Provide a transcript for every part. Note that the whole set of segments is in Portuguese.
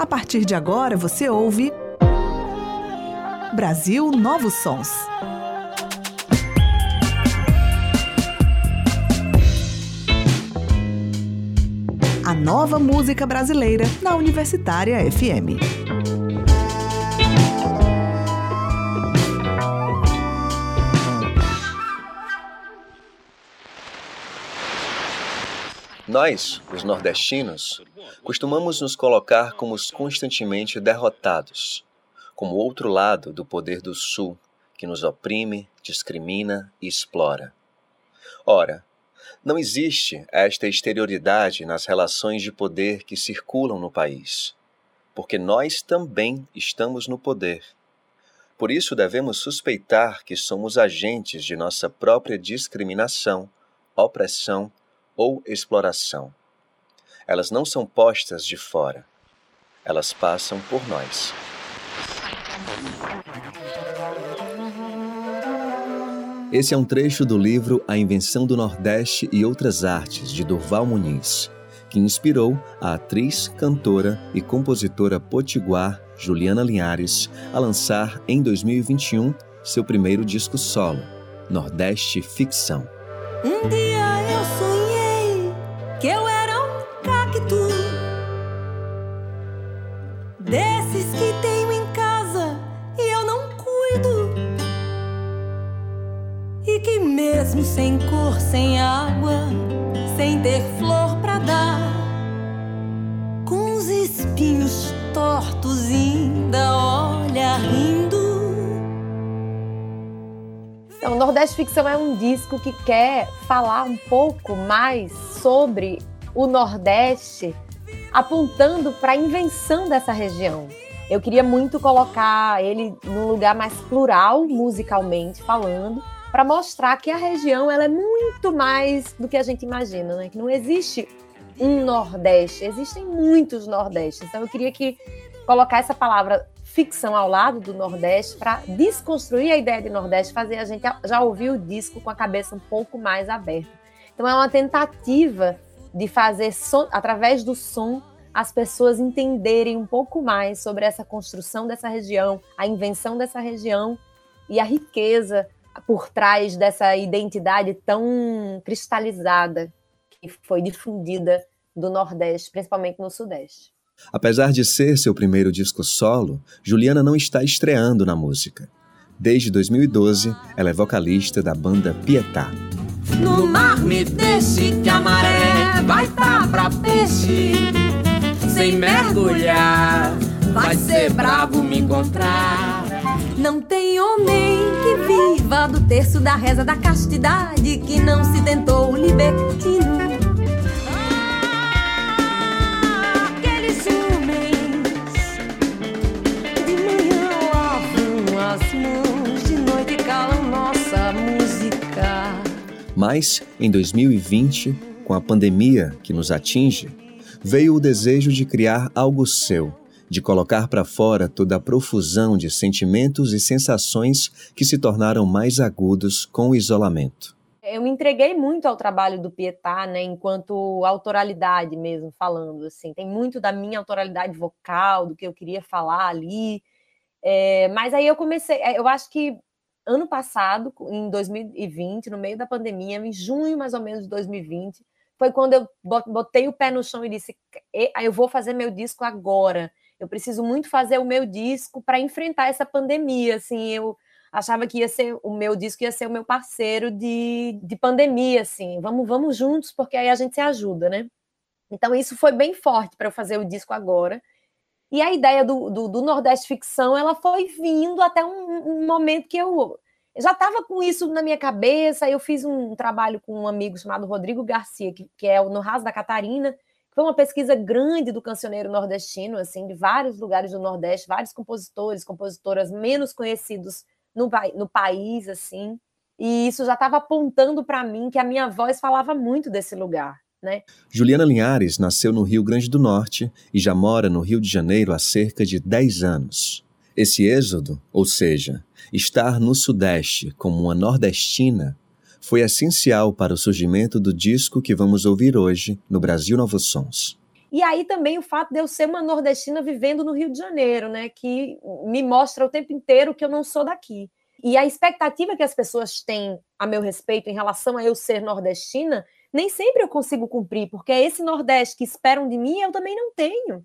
A partir de agora você ouve Brasil Novos Sons. A nova música brasileira na Universitária FM. Nós, os nordestinos, costumamos nos colocar como os constantemente derrotados, como outro lado do poder do Sul, que nos oprime, discrimina e explora. Ora, não existe esta exterioridade nas relações de poder que circulam no país, porque nós também estamos no poder. Por isso devemos suspeitar que somos agentes de nossa própria discriminação, opressão ou exploração. Elas não são postas de fora, elas passam por nós. Esse é um trecho do livro A Invenção do Nordeste e Outras Artes, de Durval Muniz, que inspirou a atriz, cantora e compositora potiguar Juliana Linhares a lançar em 2021 seu primeiro disco solo, Nordeste Ficção. Um dia eu sonhei que eu sem cor, sem água, sem ter flor pra dar, com os espinhos tortos ainda olha rindo. Então, Nordeste Ficção é um disco que quer falar um pouco mais sobre o Nordeste, apontando para a invenção dessa região. Eu queria muito colocar ele num lugar mais plural, musicalmente falando, para mostrar que a região ela é muito mais do que a gente imagina, né? Que não existe um Nordeste, existem muitos Nordestes. Então eu queria que colocar essa palavra ficção ao lado do Nordeste para desconstruir a ideia de Nordeste, fazer a gente já ouvir o disco com a cabeça um pouco mais aberta. Então é uma tentativa de fazer som, através do som as pessoas entenderem um pouco mais sobre essa construção dessa região, a invenção dessa região e a riqueza por trás dessa identidade tão cristalizada que foi difundida do Nordeste, principalmente no Sudeste. Apesar de ser seu primeiro disco solo, Juliana não está estreando na música. Desde 2012, ela é vocalista da banda Pietá. No mar me deixe que a maré vai tá pra peixe. Sem mergulhar, vai ser bravo me encontrar. Não tem homem que viva do terço da reza da castidade que não se tentou libertino. Mas, em 2020, com a pandemia que nos atinge, veio o desejo de criar algo seu, de colocar para fora toda a profusão de sentimentos e sensações que se tornaram mais agudos com o isolamento. Eu me entreguei muito ao trabalho do Pietá, né, enquanto autoralidade mesmo, falando assim. Tem muito da minha autoralidade vocal, do que eu queria falar ali. É, mas aí eu comecei, eu acho que ano passado, em 2020, no meio da pandemia, em junho mais ou menos de 2020, foi quando eu botei o pé no chão e disse: eu vou fazer meu disco agora. Eu preciso muito fazer o meu disco para enfrentar essa pandemia. Assim, eu achava que ia ser o meu disco ia ser o meu parceiro de, de pandemia, assim. Vamos, vamos juntos, porque aí a gente se ajuda, né? Então isso foi bem forte para eu fazer o disco agora. E a ideia do, do, do Nordeste Ficção, ela foi vindo até um, um momento que eu, eu já estava com isso na minha cabeça. Eu fiz um trabalho com um amigo chamado Rodrigo Garcia, que, que é o No Raso da Catarina, foi uma pesquisa grande do cancioneiro nordestino, assim, de vários lugares do Nordeste, vários compositores, compositoras menos conhecidos no, no país, assim. E isso já estava apontando para mim que a minha voz falava muito desse lugar. Né? Juliana Linhares nasceu no Rio Grande do Norte e já mora no Rio de Janeiro há cerca de 10 anos. Esse êxodo, ou seja, estar no Sudeste como uma nordestina, foi essencial para o surgimento do disco que vamos ouvir hoje no Brasil Novos Sons. E aí também o fato de eu ser uma nordestina vivendo no Rio de Janeiro, né, que me mostra o tempo inteiro que eu não sou daqui. E a expectativa que as pessoas têm a meu respeito em relação a eu ser nordestina, nem sempre eu consigo cumprir, porque é esse Nordeste que esperam de mim, eu também não tenho.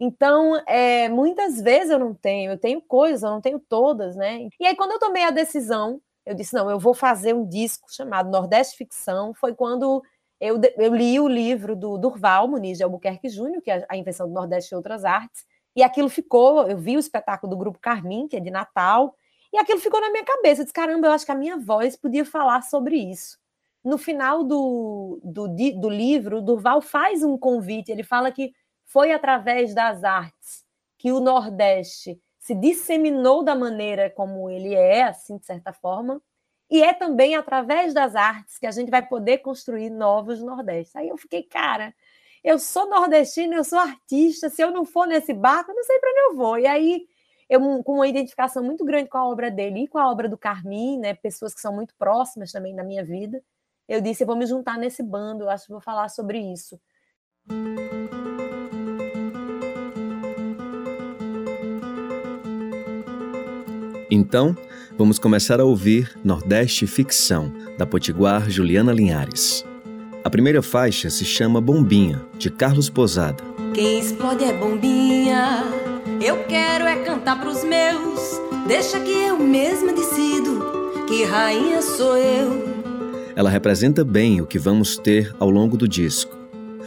Então, é, muitas vezes eu não tenho, eu tenho coisas, eu não tenho todas, né? E aí, quando eu tomei a decisão, eu disse: não, eu vou fazer um disco chamado Nordeste Ficção. Foi quando eu, eu li o livro do Durval Muniz de Albuquerque Júnior, que é a invenção do Nordeste e outras artes, e aquilo ficou. Eu vi o espetáculo do Grupo Carmim, que é de Natal, e aquilo ficou na minha cabeça. Eu disse: caramba, eu acho que a minha voz podia falar sobre isso. No final do, do, do livro, Durval faz um convite, ele fala que foi através das artes que o Nordeste se disseminou da maneira como ele é, assim, de certa forma, e é também através das artes que a gente vai poder construir novos Nordestes. Aí eu fiquei, cara, eu sou nordestina, eu sou artista, se eu não for nesse barco, eu não sei para onde eu vou. E aí, eu com uma identificação muito grande com a obra dele e com a obra do Carmim, né, pessoas que são muito próximas também da minha vida, eu disse, eu vou me juntar nesse bando, eu acho que vou falar sobre isso. Então, vamos começar a ouvir Nordeste Ficção, da Potiguar Juliana Linhares. A primeira faixa se chama Bombinha, de Carlos Posada. Quem explode é bombinha, eu quero é cantar pros meus, deixa que eu mesma decido, que rainha sou eu. Ela representa bem o que vamos ter ao longo do disco.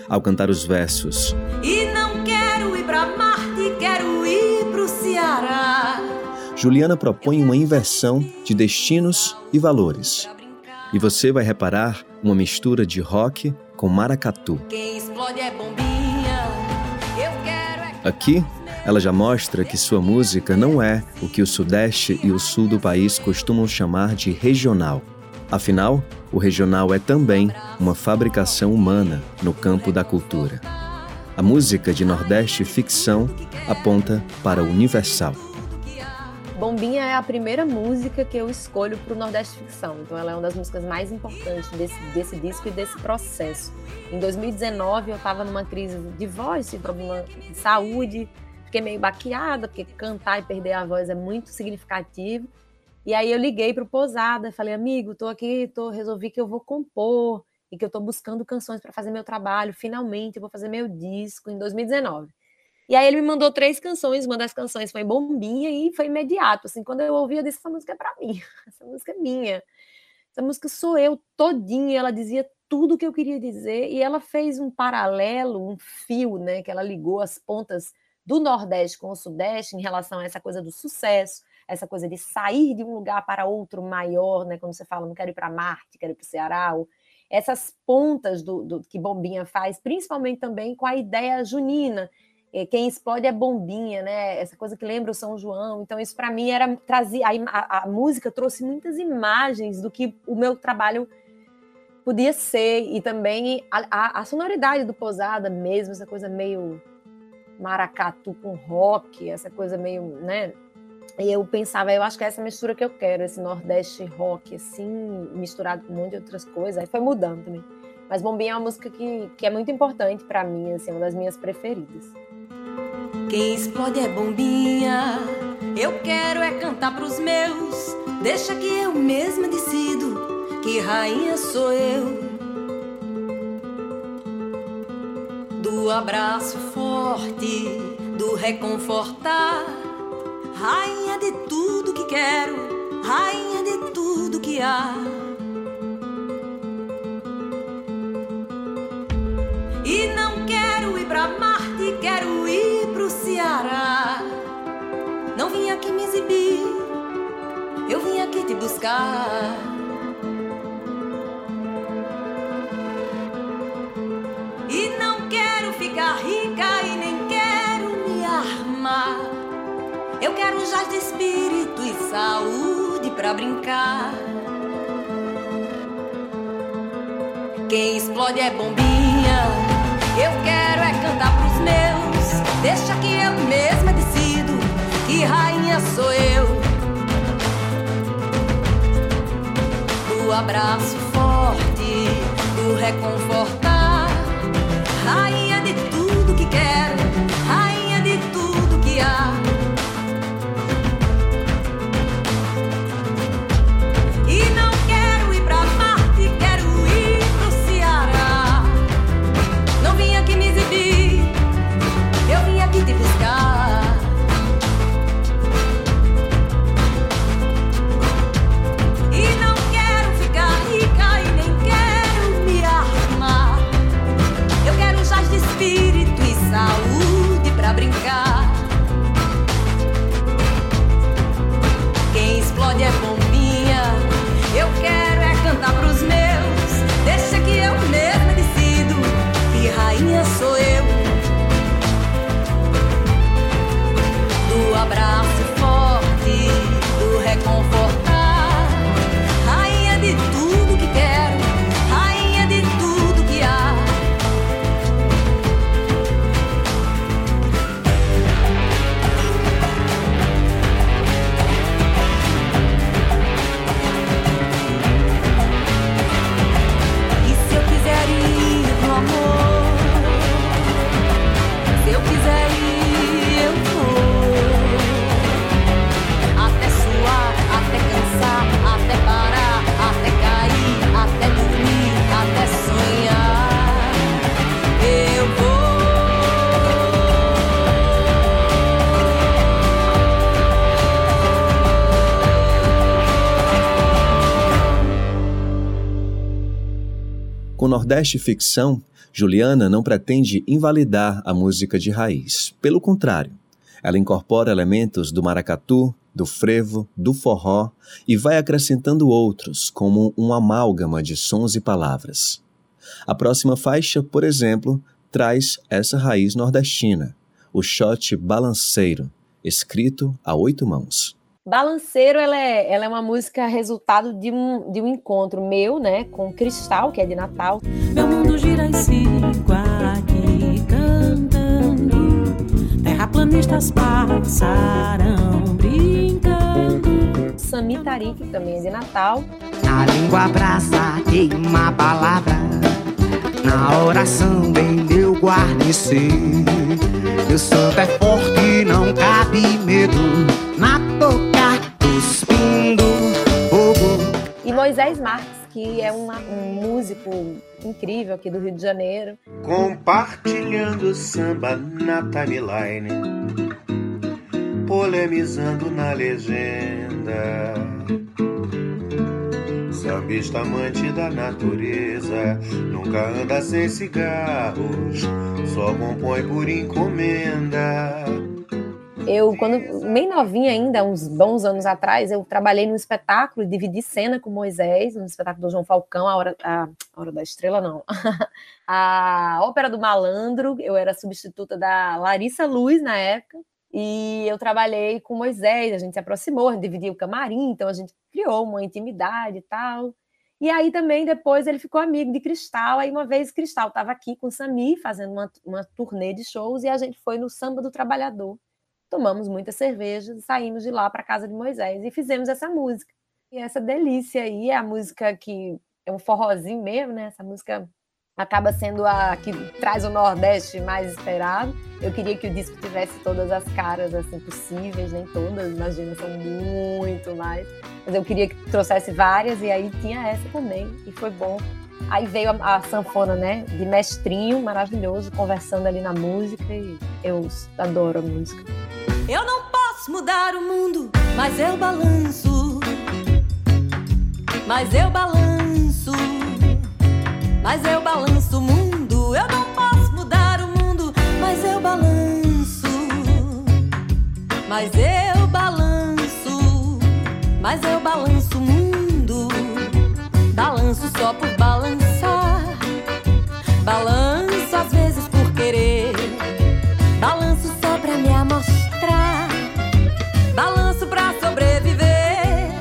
Ao cantar os versos. E Juliana propõe uma inversão de destinos e valores. E você vai reparar uma mistura de rock com maracatu. Aqui, ela já mostra que sua música não é o que o Sudeste e o Sul do país costumam chamar de regional. Afinal, o regional é também uma fabricação humana no campo da cultura. A música de Nordeste Ficção aponta para o universal. Bombinha é a primeira música que eu escolho para o Nordeste Ficção. Então, ela é uma das músicas mais importantes desse, desse disco e desse processo. Em 2019, eu estava numa crise de voz, de problema de saúde, fiquei meio baqueada, porque cantar e perder a voz é muito significativo. E aí eu liguei para o Posada, falei, amigo, estou aqui, tô, resolvi que eu vou compor e que eu estou buscando canções para fazer meu trabalho. Finalmente, eu vou fazer meu disco em 2019. E aí ele me mandou três canções, uma das canções foi Bombinha e foi imediato, assim, quando eu ouvi, eu disse, essa música é para mim, essa música é minha, essa música sou eu todinha, ela dizia tudo o que eu queria dizer, e ela fez um paralelo, um fio, né, que ela ligou as pontas do Nordeste com o Sudeste em relação a essa coisa do sucesso, essa coisa de sair de um lugar para outro maior, né, quando você fala, não quero ir para Marte, quero ir para o Ceará, ou essas pontas do, do que Bombinha faz, principalmente também com a ideia junina, quem explode é bombinha, né? Essa coisa que lembra o São João. Então, isso para mim era trazer. A, a, música trouxe muitas imagens do que o meu trabalho podia ser, e também a, a, a sonoridade do Posada mesmo, essa coisa meio maracatu com rock, essa coisa meio, né? E eu pensava, eu acho que é essa mistura que eu quero, esse Nordeste rock, assim, misturado com um monte de outras coisas. Aí foi mudando também. Mas Bombinha é uma música que, que é muito importante para mim, assim, é uma das minhas preferidas. Quem explode é bombinha. Eu quero é cantar pros meus. Deixa que eu mesma decido que rainha sou eu. Do abraço forte, do reconfortar. Rainha de tudo que quero, rainha de tudo que há. E não quero ir pra Marte, aqui me exibir, eu vim aqui te buscar. E não quero ficar rica e nem quero me armar. Eu quero jazz de espírito e saúde pra brincar. Quem explode é bombinha. Eu quero é cantar pros meus. Deixa que eu mesma decido que rainha sou eu. Do abraço forte, do reconfortar, Nordeste Ficção, Juliana não pretende invalidar a música de raiz. Pelo contrário, ela incorpora elementos do maracatu, do frevo, do forró e vai acrescentando outros, como um amálgama de sons e palavras. A próxima faixa, por exemplo, traz essa raiz nordestina, o shot balanceiro, escrito a oito mãos. Balanceiro, ela é, ela é uma música resultado de um, de um encontro meu, né, com Cristal, que é de Natal. Meu mundo gira em cinco aqui cantando, terraplanistas passarão brincando. Sami Tarik, que também é de Natal. Na língua abraça queima a palavra, na oração bem meu guarnecer. Meu santo é forte, não cabe medo na boca cuspindo fogo. E Moisés Marques, que é uma, um músico incrível aqui do Rio de Janeiro. Compartilhando samba na timeline, polemizando na legenda. Sambista amante da natureza, nunca anda sem cigarros, só compõe por encomenda. Eu, quando bem novinha ainda, uns bons anos atrás, eu trabalhei num espetáculo, dividi cena com Moisés, no espetáculo do João Falcão, a Hora, a, a hora da Estrela, não. a Ópera do Malandro, eu era substituta da Larissa Luz na época, e eu trabalhei com Moisés, a gente se aproximou, a gente dividia o camarim, então a gente criou uma intimidade e tal. E aí também depois ele ficou amigo de Cristal. Aí uma vez Cristal estava aqui com o Sami fazendo uma, uma turnê de shows e a gente foi no Samba do Trabalhador. Tomamos muita cerveja, saímos de lá para casa de Moisés e fizemos essa música. E essa delícia aí é a música que é um forrozinho mesmo, né? Essa música acaba sendo a que traz o Nordeste mais esperado. Eu queria que o disco tivesse todas as caras assim possíveis, nem todas, imagina, são muito mais. Mas eu queria que trouxesse várias e aí tinha essa também e foi bom. Aí veio a, a sanfona, né, de mestrinho, maravilhoso, conversando ali na música e eu adoro a música. Eu não posso mudar o mundo, mas eu balanço. Mas eu balanço. Mas eu balanço o mundo. Eu não posso mudar o mundo, mas eu balanço. Mas eu balanço. Mas eu balanço o mundo. Balanço só por balançar. Balanço às vezes por querer. Balanço pra sobreviver.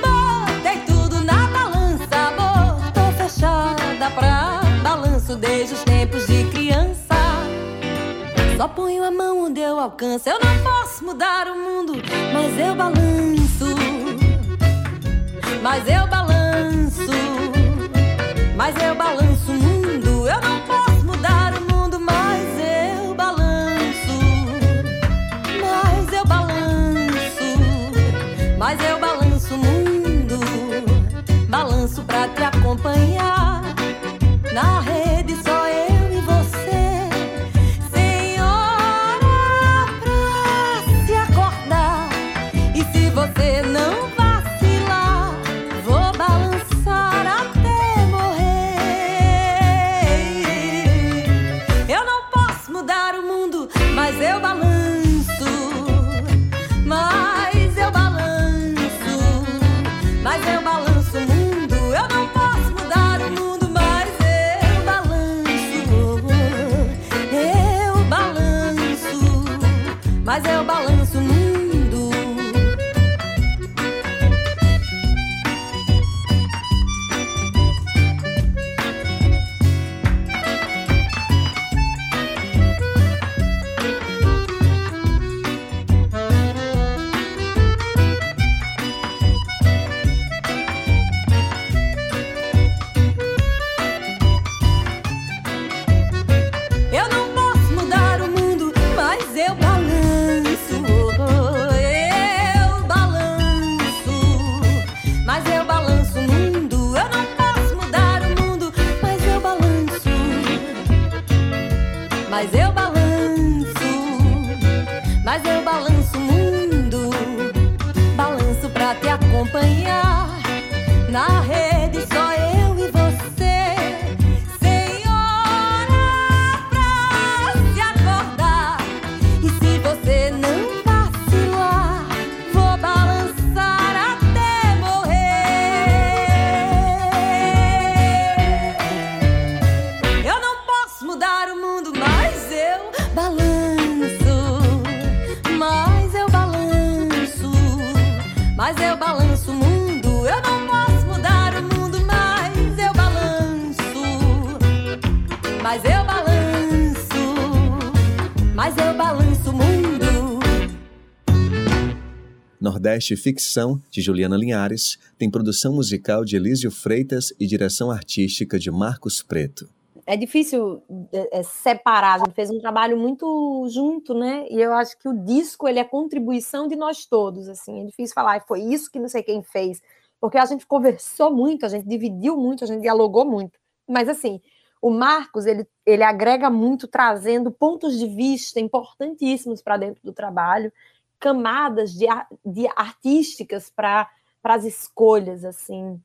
Botei tudo na balança, amor. Fechada pra balanço desde os tempos de criança. Só ponho a mão onde eu alcanço. Eu não posso mudar o mundo, mas eu balanço. Mas eu balanço. Mas eu balanço o mundo. Mas eu balanço o mundo. Balanço pra te acompanhar. Na rede Nordeste Ficção, de Juliana Linhares, tem produção musical de Elísio Freitas e direção artística de Marcos Preto. É difícil é, é, separar, a gente fez um trabalho muito junto, né? E eu acho que o disco ele é contribuição de nós todos, assim. É difícil falar, foi isso que não sei quem fez, porque a gente conversou muito, a gente dividiu muito, a gente dialogou muito. Mas assim, o Marcos ele, ele agrega muito, trazendo pontos de vista importantíssimos para dentro do trabalho camadas de, de artísticas para as escolhas, assim.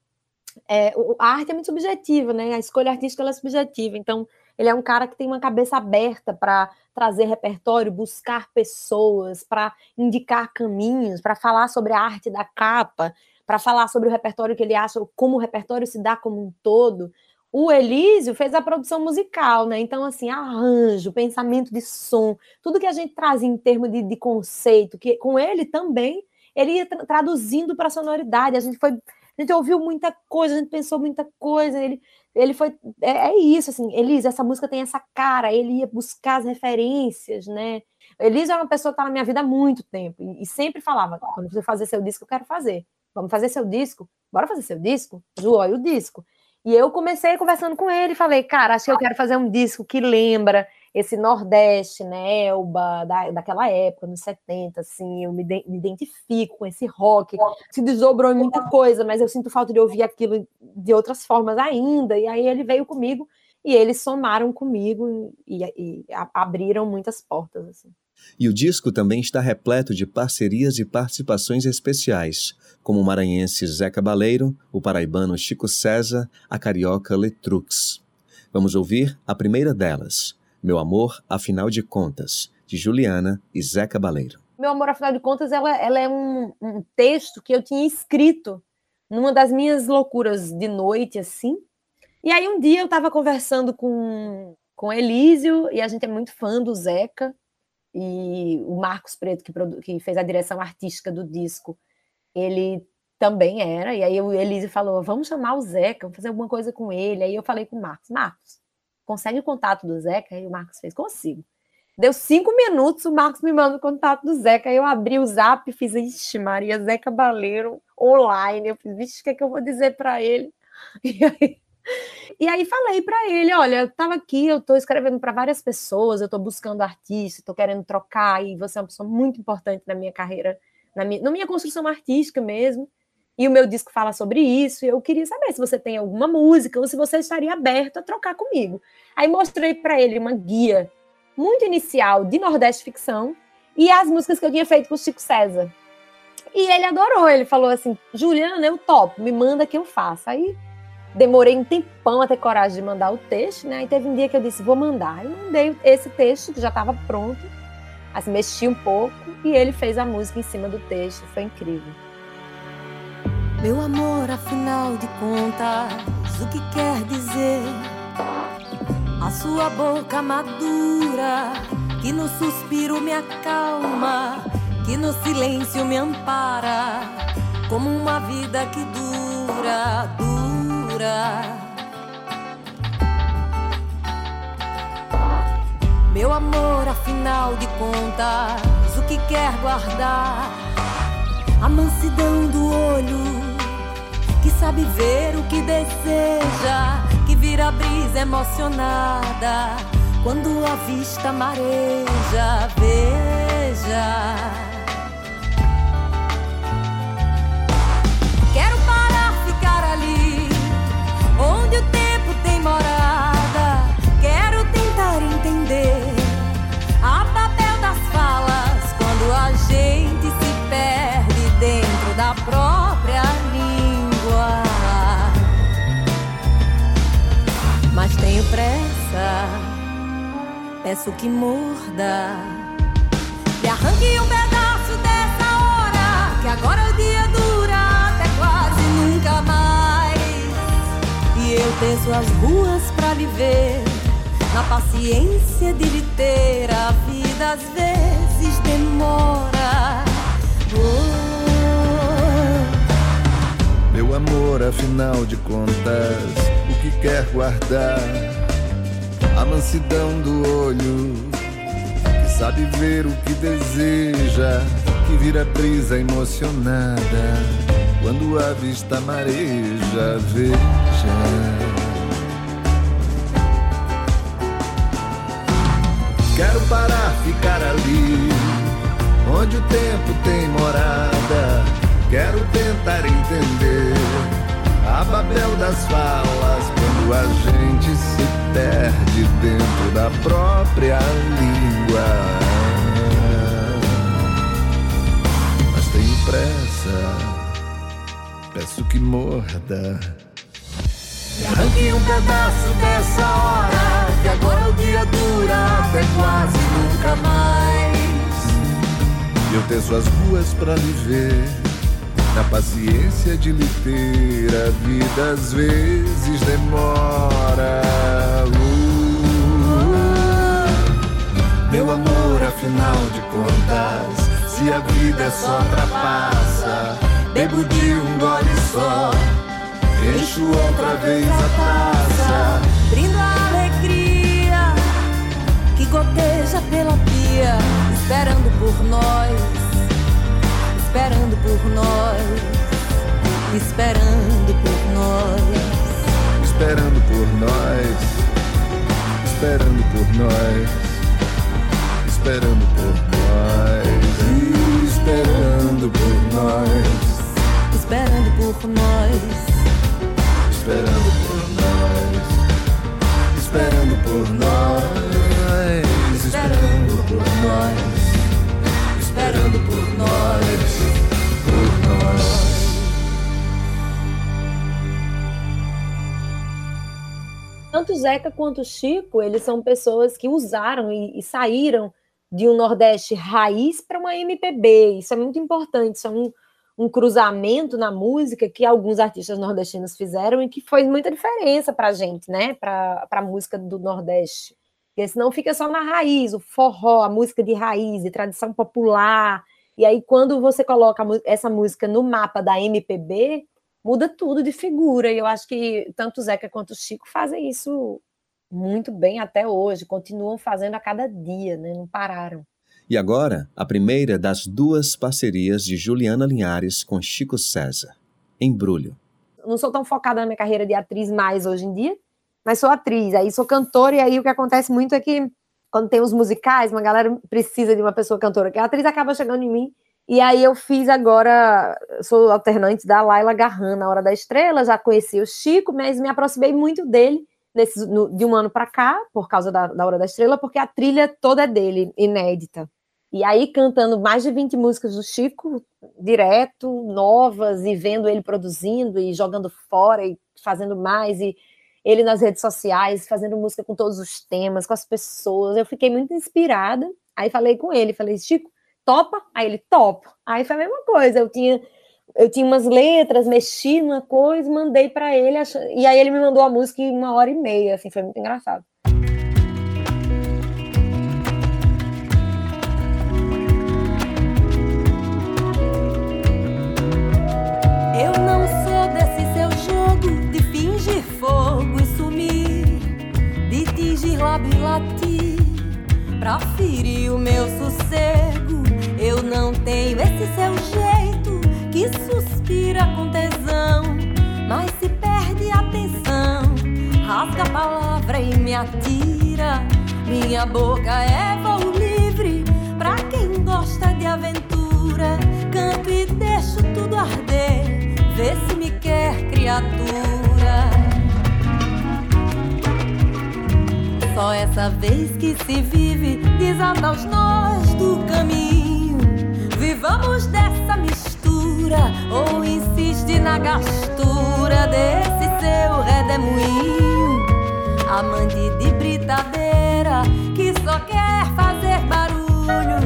É, a arte é muito subjetiva, né? A escolha artística é subjetiva. Então, ele é um cara que tem uma cabeça aberta para trazer repertório, buscar pessoas, para indicar caminhos, para falar sobre a arte da capa, para falar sobre o repertório que ele acha, como o repertório se dá como um todo o Elísio fez a produção musical, né? Então, assim, arranjo, pensamento de som, tudo que a gente traz em termos de, de conceito, que com ele também, ele ia tra traduzindo para a sonoridade. A gente foi, a gente ouviu muita coisa, a gente pensou muita coisa. Ele, ele foi, é, é isso, assim, Elísio, essa música tem essa cara. Ele ia buscar as referências, né? Elísio é uma pessoa que está na minha vida há muito tempo e, e sempre falava: quando você fazer seu disco, eu quero fazer. Vamos fazer seu disco? Bora fazer seu disco? Ju, olha o disco. E eu comecei conversando com ele, falei, cara, acho que eu quero fazer um disco que lembra esse Nordeste, né, Elba, da, daquela época, nos 70, assim, eu me, de, me, identifico com esse rock, se desdobrou em muita coisa, mas eu sinto falta de ouvir aquilo de outras formas ainda, e aí ele veio comigo, e eles somaram comigo e, e, abriram muitas portas, assim. E o disco também está repleto de parcerias e participações especiais, como o maranhense Zé Cabaleiro, o paraibano Chico César, a carioca Letrux. Vamos ouvir a primeira delas, Meu Amor, Afinal de Contas, de Juliana e Zé Cabaleiro. Meu Amor, Afinal de Contas, ela, ela é um, um texto que eu tinha escrito numa das minhas loucuras de noite, assim. E aí um dia eu estava conversando com, com Elísio, e a gente é muito fã do Zeca, e o Marcos Preto, que, que fez a direção artística do disco, ele também era. E aí o Elise falou: vamos chamar o Zeca, vamos fazer alguma coisa com ele. Aí eu falei com o Marcos: Marcos, consegue o contato do Zeca? Aí o Marcos fez: consigo. Deu cinco minutos, o Marcos me manda o contato do Zeca. Aí eu abri o zap e fiz: Ixi, Maria, Zeca Baleiro online. Eu fiz: Vixe, o que, é que eu vou dizer para ele? E aí e aí falei para ele, olha, eu estava aqui, eu estou escrevendo para várias pessoas, eu estou buscando artista, estou querendo trocar, e você é uma pessoa muito importante na minha carreira, na minha, na minha construção artística mesmo. E o meu disco fala sobre isso, e eu queria saber se você tem alguma música ou se você estaria aberto a trocar comigo. Aí mostrei para ele uma guia muito inicial de Nordeste Ficção e as músicas que eu tinha feito com o Chico César. E ele adorou, ele falou assim: Juliana, eu topo, me manda que eu faço. Aí demorei um tempão a ter coragem de mandar o texto, né? E teve um dia que eu disse, vou mandar. E mandei esse texto, que já estava pronto. Assim, mexi um pouco e ele fez a música em cima do texto. Foi incrível. Meu amor, afinal de contas, o que quer dizer? A sua boca madura, que no suspiro me acalma, que no silêncio me ampara, como uma vida que dura, dura meu amor, afinal de contas, o que quer guardar? A mansidão do olho, que sabe ver o que deseja, que vira brisa emocionada quando a vista mareja. Veja. Peço que morda. E arranque um pedaço dessa hora, que agora o dia dura até quase nunca mais. E eu desço as ruas pra lhe ver, na paciência de lhe ter. A vida às vezes demora. Meu amor, afinal de contas, o que quer guardar? Mansidão do olho, que sabe ver o que deseja, que vira brisa emocionada quando a vista mareja, veja. Quero parar, ficar ali, onde o tempo tem morada. Quero tentar entender a Babel das falas quando a gente se perde dentro da própria língua. Mas tenho pressa, peço que morda. Arranque um pedaço dessa hora, que agora o dia dura até quase nunca mais. E eu teço as ruas pra lhe ver na paciência de lhe ter, a vida às vezes demora. Uh, meu amor, afinal de contas, se a vida só trapaça, bebo de um gole só, encho outra vez a taça. Brindo a alegria que goteja pela pia, esperando por nós esperando por nós, esperando por nós, esperando por nós, esperando por nós, esperando por nós, esperando por nós, esperando por nós, esperando por nós, esperando por nós, esperando por nós esperando por. Tanto Zeca quanto Chico, eles são pessoas que usaram e, e saíram de um Nordeste raiz para uma MPB. Isso é muito importante, isso é um, um cruzamento na música que alguns artistas nordestinos fizeram e que fez muita diferença para a gente, né? Para a música do Nordeste. Porque senão fica só na raiz, o forró, a música de raiz, de tradição popular. E aí, quando você coloca essa música no mapa da MPB, muda tudo de figura. E eu acho que tanto o Zeca quanto o Chico fazem isso muito bem até hoje, continuam fazendo a cada dia, né? não pararam. E agora, a primeira das duas parcerias de Juliana Linhares com Chico César, Embrulho. Não sou tão focada na minha carreira de atriz mais hoje em dia, mas sou atriz, aí sou cantora, e aí o que acontece muito é que quando tem os musicais, uma galera precisa de uma pessoa cantora, que a atriz acaba chegando em mim, e aí eu fiz agora, sou alternante da Laila Garran na Hora da Estrela, já conheci o Chico, mas me aproximei muito dele nesse, no, de um ano para cá, por causa da, da Hora da Estrela, porque a trilha toda é dele, inédita. E aí cantando mais de 20 músicas do Chico, direto, novas, e vendo ele produzindo e jogando fora e fazendo mais, e ele nas redes sociais, fazendo música com todos os temas, com as pessoas. Eu fiquei muito inspirada. Aí falei com ele, falei, Chico, topa? Aí ele, topa. Aí foi a mesma coisa, eu tinha eu tinha umas letras, mexi numa coisa, mandei para ele, e aí ele me mandou a música em uma hora e meia, assim, foi muito engraçado. Lábio latir pra ferir o meu sossego. Eu não tenho esse seu jeito que suspira com tesão, mas se perde a atenção, rasga a palavra e me atira. Minha boca é voo livre pra quem gosta de aventura. Canto e deixo tudo arder, vê se me quer criatura. Só essa vez que se vive, desata os nós do caminho. Vivamos dessa mistura, ou insiste na gastura desse seu redemoinho. Amante de britadeira, que só quer fazer barulho.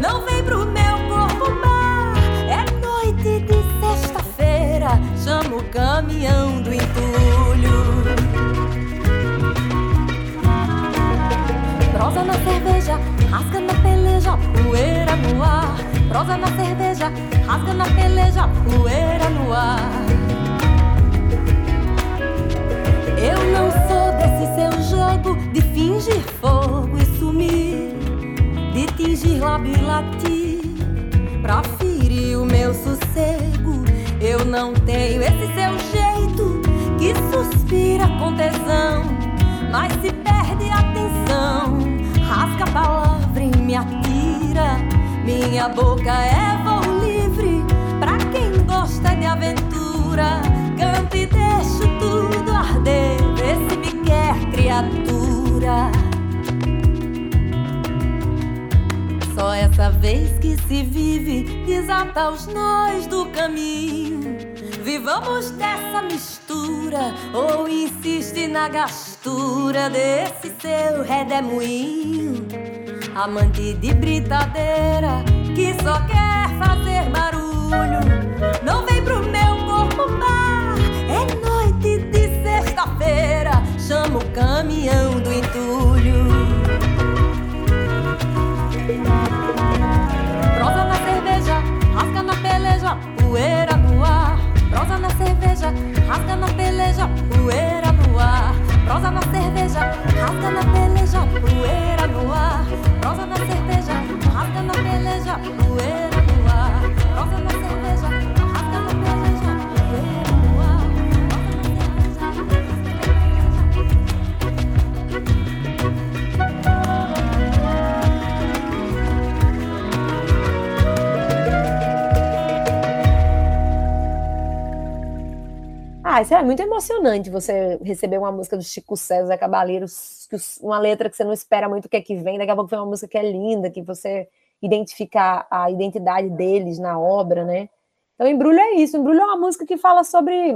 Não vem pro meu rasga na peleja, poeira no ar. Prosa na cerveja, rasga na peleja, poeira no ar. Eu não sou desse seu jogo de fingir fogo e sumir, de tingir lábio e latir, pra ferir o meu sossego. Eu não tenho esse seu jeito que suspira com tesão, mas se perde a atenção, rasga a palavra e me atira. Minha boca é voo livre pra quem gosta de aventura. Canto e deixo tudo arder, vê se me quer, criatura. Só essa vez que se vive, desata os nós do caminho. Vivamos dessa mistura, ou insiste na gastura desse seu redemoinho. Amante de britadeira, que só quer fazer barulho. Não vem pro meu corpo mar, é noite de sexta-feira. Chama o caminhão do entulho. Prosa na cerveja, rasga na peleja, poeira no ar. Prosa na cerveja, rasga na peleja, poeira. Prosa na cerveja, rasga na peleja, poeira no ar. Prosa na cerveja, rasga na peleja, Ah, isso é muito emocionante você receber uma música do Chico César, Zé Cabaleiro, uma letra que você não espera muito o que é que vem, daqui a pouco vem uma música que é linda, que você identifica a identidade deles na obra, né? Então, Embrulho é isso. Embrulho é uma música que fala sobre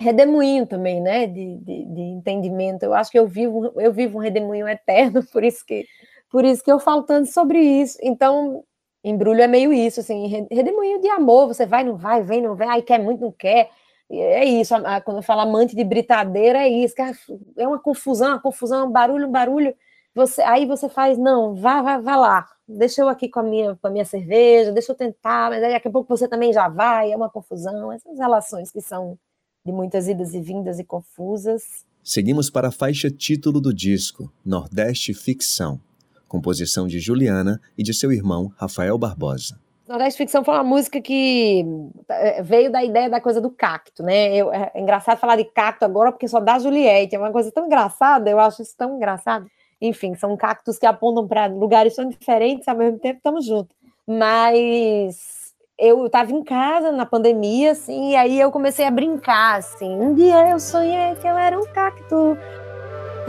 redemoinho também, né? De, de, de entendimento. Eu acho que eu vivo, eu vivo um redemoinho eterno, por isso que, por isso que eu falo tanto sobre isso. Então, Embrulho é meio isso, assim, re- redemoinho de amor. Você vai, não vai, vem, não vem, aí quer muito, não quer. É isso, a- a- quando eu falo amante de britadeira, é isso, que é é uma confusão, uma confusão, um barulho, um barulho. Você, aí você faz, não, vá, vá, vá lá, deixa eu aqui com a minha, com a minha cerveja, deixa eu tentar, mas daqui a pouco você também já vai, é uma confusão. Essas relações que são de muitas idas e vindas e confusas. Seguimos para a faixa título do disco, Nordeste Ficção, composição de Juliana e de seu irmão Rafael Barbosa. Nordeste Ficção foi uma música que eh, veio da ideia da coisa do cacto, né? Eu- é é engraçado falar de cacto agora porque só dá Juliette, é uma coisa tão engraçada, eu acho isso tão engraçado. Enfim, são cactos que apontam para lugares tão diferentes, ao mesmo tempo estamos juntos. Mas eu estava em casa na pandemia, assim, e aí eu comecei a brincar, assim. Um dia eu sonhei que eu era um cacto.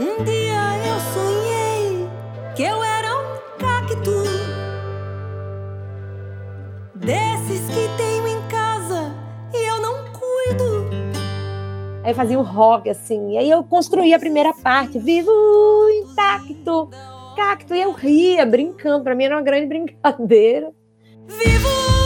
Um dia eu sonhei que eu era um cacto desses que tenho em casa e eu não cuido. Aí fazia um rock, assim. E aí eu construí a primeira parte, vivo intacto, cacto. E eu ria, brincando. Pra mim era uma grande brincadeira. Vivo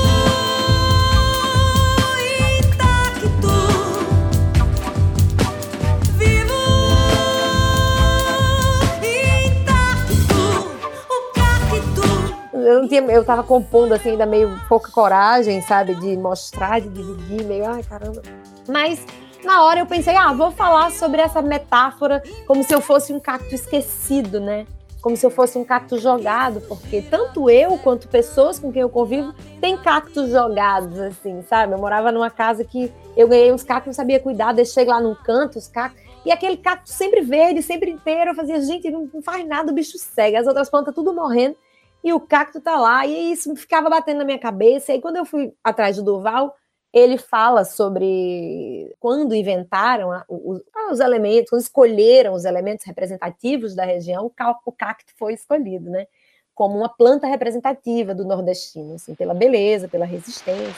Eu não tinha, eu tava compondo assim, ainda meio pouca coragem, sabe, de mostrar, de dividir, meio, ai caramba. Mas na hora eu pensei, ah, vou falar sobre essa metáfora como se eu fosse um cacto esquecido, né? Como se eu fosse um cacto jogado, porque tanto eu quanto pessoas com quem eu convivo têm cactos jogados, assim, sabe? Eu morava numa casa que eu ganhei uns cactos, não sabia cuidar, deixei lá num canto os cactos. E aquele cacto sempre verde, sempre inteiro, eu fazia, gente, não, faz nada, o bicho segue. As outras plantas tudo morrendo e o cacto tá lá, e isso ficava batendo na minha cabeça. E aí, quando eu fui atrás do Durval, ele fala sobre quando inventaram a- o- o- os elementos, quando escolheram os elementos representativos da região, o cacto foi escolhido, né? Como uma planta representativa do nordestino, assim, pela beleza, pela resistência.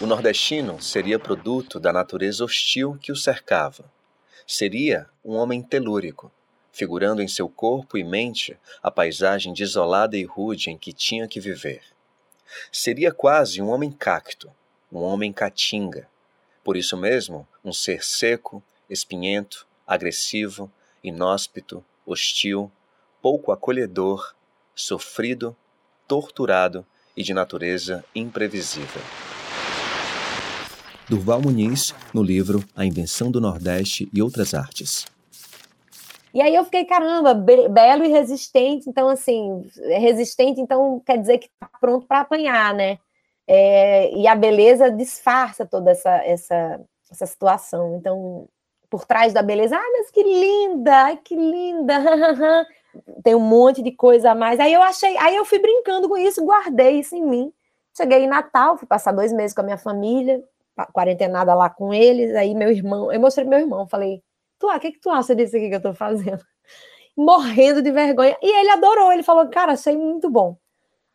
O nordestino seria produto da natureza hostil que o cercava. Seria um homem telúrico, figurando em seu corpo e mente a paisagem desolada e rude em que tinha que viver. Seria quase um homem cacto, um homem caatinga. Por isso mesmo, um ser seco, espinhento, agressivo, inóspito, hostil, pouco acolhedor, sofrido, torturado e de natureza imprevisível. Durval Muniz, no livro A Invenção do Nordeste e Outras Artes. E aí eu fiquei, caramba, be belo e resistente. Então, assim, resistente, então quer dizer que tá pronto para apanhar, né? É, e a beleza disfarça toda essa, essa, essa situação. Então, por trás da beleza, ah, mas que linda, que linda, tem um monte de coisa a mais. Aí eu achei, aí eu fui brincando com isso, guardei isso em mim. Cheguei em Natal, fui passar dois meses com a minha família, quarentenada lá com eles. Aí meu irmão, eu mostrei meu irmão, falei, tu, o que, que tu acha disso aqui que eu tô fazendo? Morrendo de vergonha. E ele adorou, ele falou, cara, achei muito bom.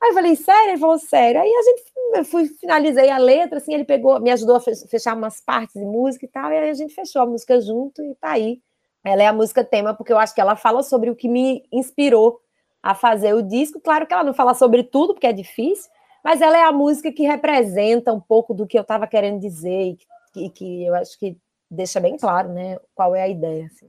Aí eu falei, sério? Ele falou, sério. Aí a gente, eu fui, finalizei a letra, assim, ele pegou, me ajudou a fechar umas partes de música e tal, e aí a gente fechou a música junto e tá aí. Ela é a música tema, porque eu acho que ela fala sobre o que me inspirou a fazer o disco. Claro que ela não fala sobre tudo, porque é difícil, mas ela é a música que representa um pouco do que eu estava querendo dizer e que, e que eu acho que deixa bem claro, né, qual é a ideia. Assim.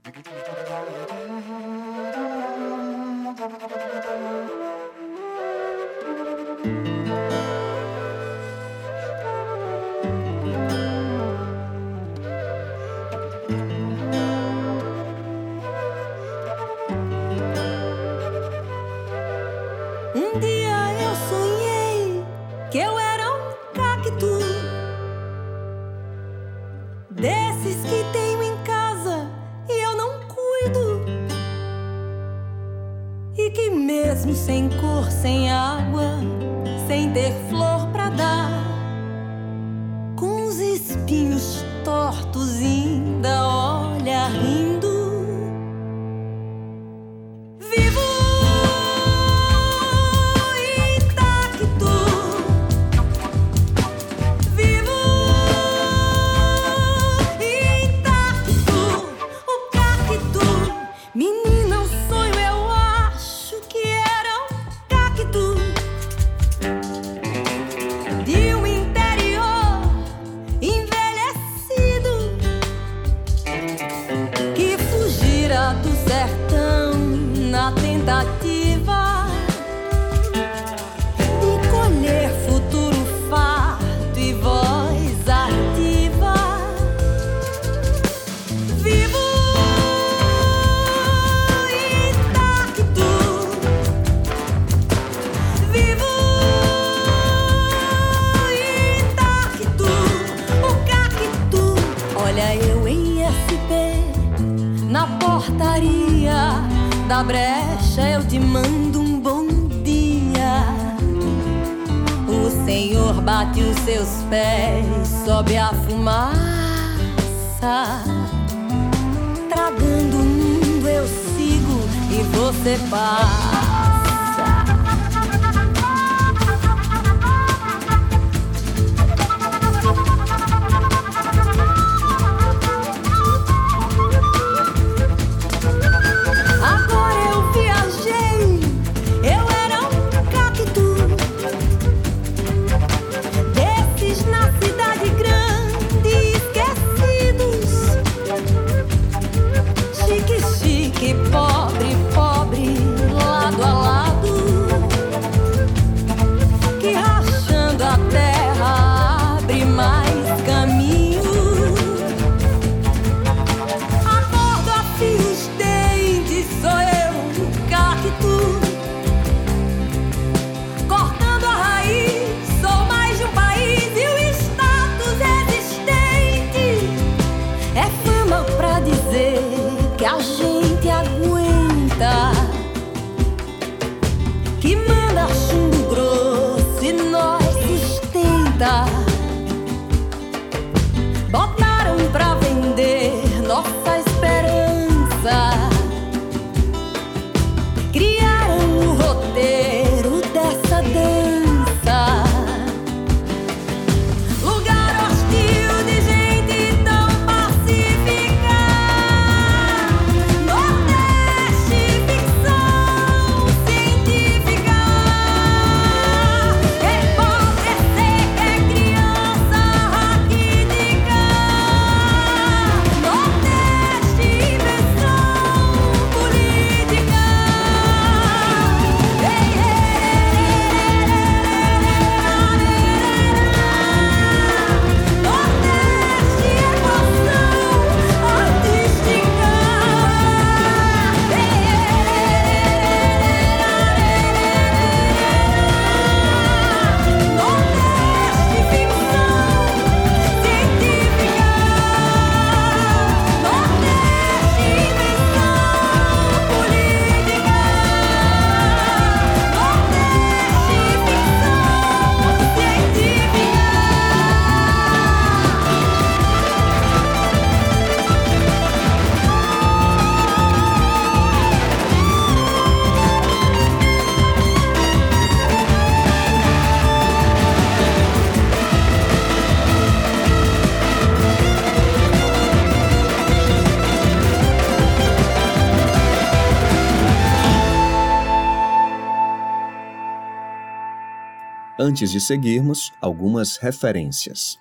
Antes de seguirmos, algumas referências.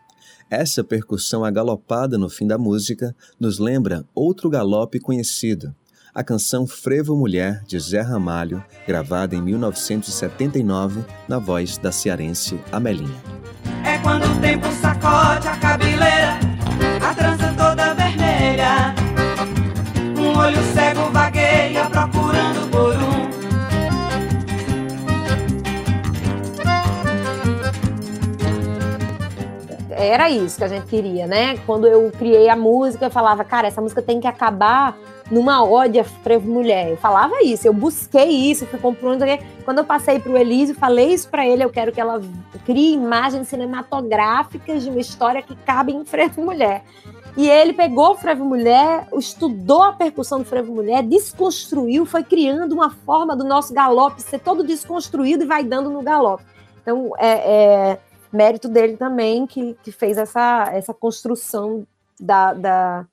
Essa percussão agalopada no fim da música nos lembra outro galope conhecido, a canção Frevo Mulher de Zé Ramalho, gravada em 1979 na voz da cearense Amelinha. É quando o tempo sacode a cabeleira, a trança toda vermelha. Um olho cego vagueia Era isso que a gente queria, né? Quando eu criei a música, eu falava, cara, essa música tem que acabar numa ódia para mulher. Eu falava isso, eu busquei isso, fui comprando. Quando eu passei para o Elísio, falei isso para ele, eu quero que ela crie imagens cinematográficas de uma história que cabe em frevo mulher. E ele pegou o frevo mulher, estudou a percussão do frevo mulher, desconstruiu, foi criando uma forma do nosso galope ser todo desconstruído e vai dando no galope. Então, é, é mérito dele também que, que fez essa, essa construção da, da,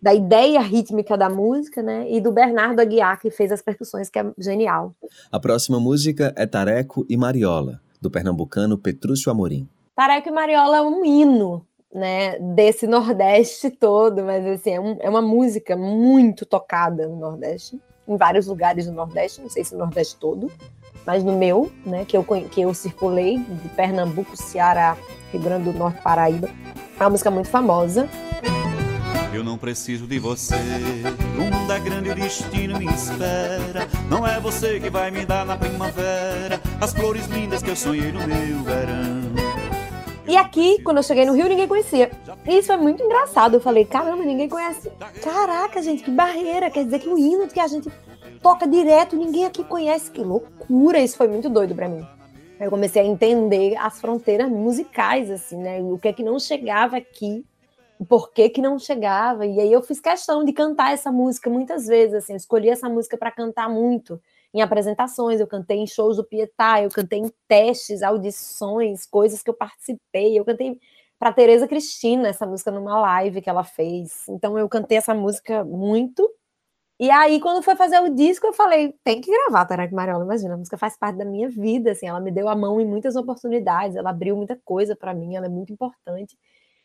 da ideia rítmica da música, né? E do Bernardo Aguiar, que fez as percussões, que é genial. A próxima música é Tareco e Mariola, do pernambucano Petrúcio Amorim. Tareco e Mariola é um hino, né? Desse Nordeste todo, mas assim, é, um, é uma música muito tocada no Nordeste, em vários lugares do Nordeste, não sei se no Nordeste todo, mas no meu, né? Que eu, que eu circulei, de Pernambuco, Ceará, Rio Grande do Norte, Paraíba. É uma música muito famosa. Eu não preciso de você. Mundo é grande, o destino me espera. Não é você que vai me dar na primavera as flores lindas que eu sonhei no meu verão. E aqui, quando eu cheguei no Rio, ninguém conhecia. Isso é muito engraçado. Eu falei, caramba, ninguém conhece. Caraca, gente, que barreira. Quer dizer que o hino que a gente toca direto, ninguém aqui conhece. Que loucura. Isso foi muito doido para mim. Eu comecei a entender as fronteiras musicais, assim, né? O que é que não chegava aqui por que, que não chegava. E aí eu fiz questão de cantar essa música muitas vezes, assim, escolhi essa música para cantar muito em apresentações, eu cantei em shows do Pietá, eu cantei em testes, audições, coisas que eu participei, eu cantei para Tereza Cristina essa música numa live que ela fez. Então eu cantei essa música muito. E aí quando foi fazer o disco eu falei, tem que gravar Tarek Mariola, imagina, a música faz parte da minha vida, assim, ela me deu a mão em muitas oportunidades, ela abriu muita coisa para mim, ela é muito importante.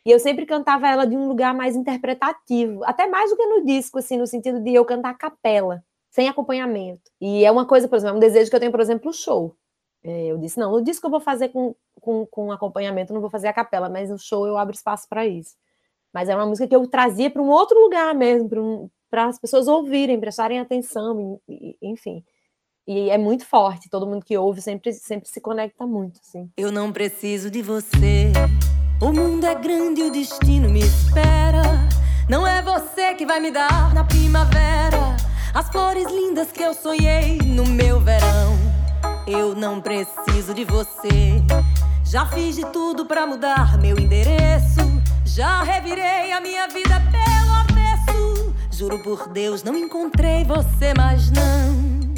E eu sempre cantava ela de um lugar mais interpretativo, até mais do que no disco, assim, no sentido de eu cantar a capela, sem acompanhamento. E é uma coisa, por exemplo, é um desejo que eu tenho, por exemplo, o show. É, eu disse, não, o disco eu vou fazer com, com, com acompanhamento, não vou fazer a capela, mas no show eu abro espaço para isso. Mas é uma música que eu trazia para um outro lugar mesmo, para um, as pessoas ouvirem, prestarem atenção, enfim. E é muito forte, todo mundo que ouve sempre, sempre se conecta muito. Assim. Eu não preciso de você. O mundo é grande, o destino me espera. Não é você que vai me dar na primavera as flores lindas que eu sonhei no meu verão. Eu não preciso de você. Já fiz de tudo para mudar meu endereço. Já revirei a minha vida avesso. Juro por Deus, não encontrei você mais não.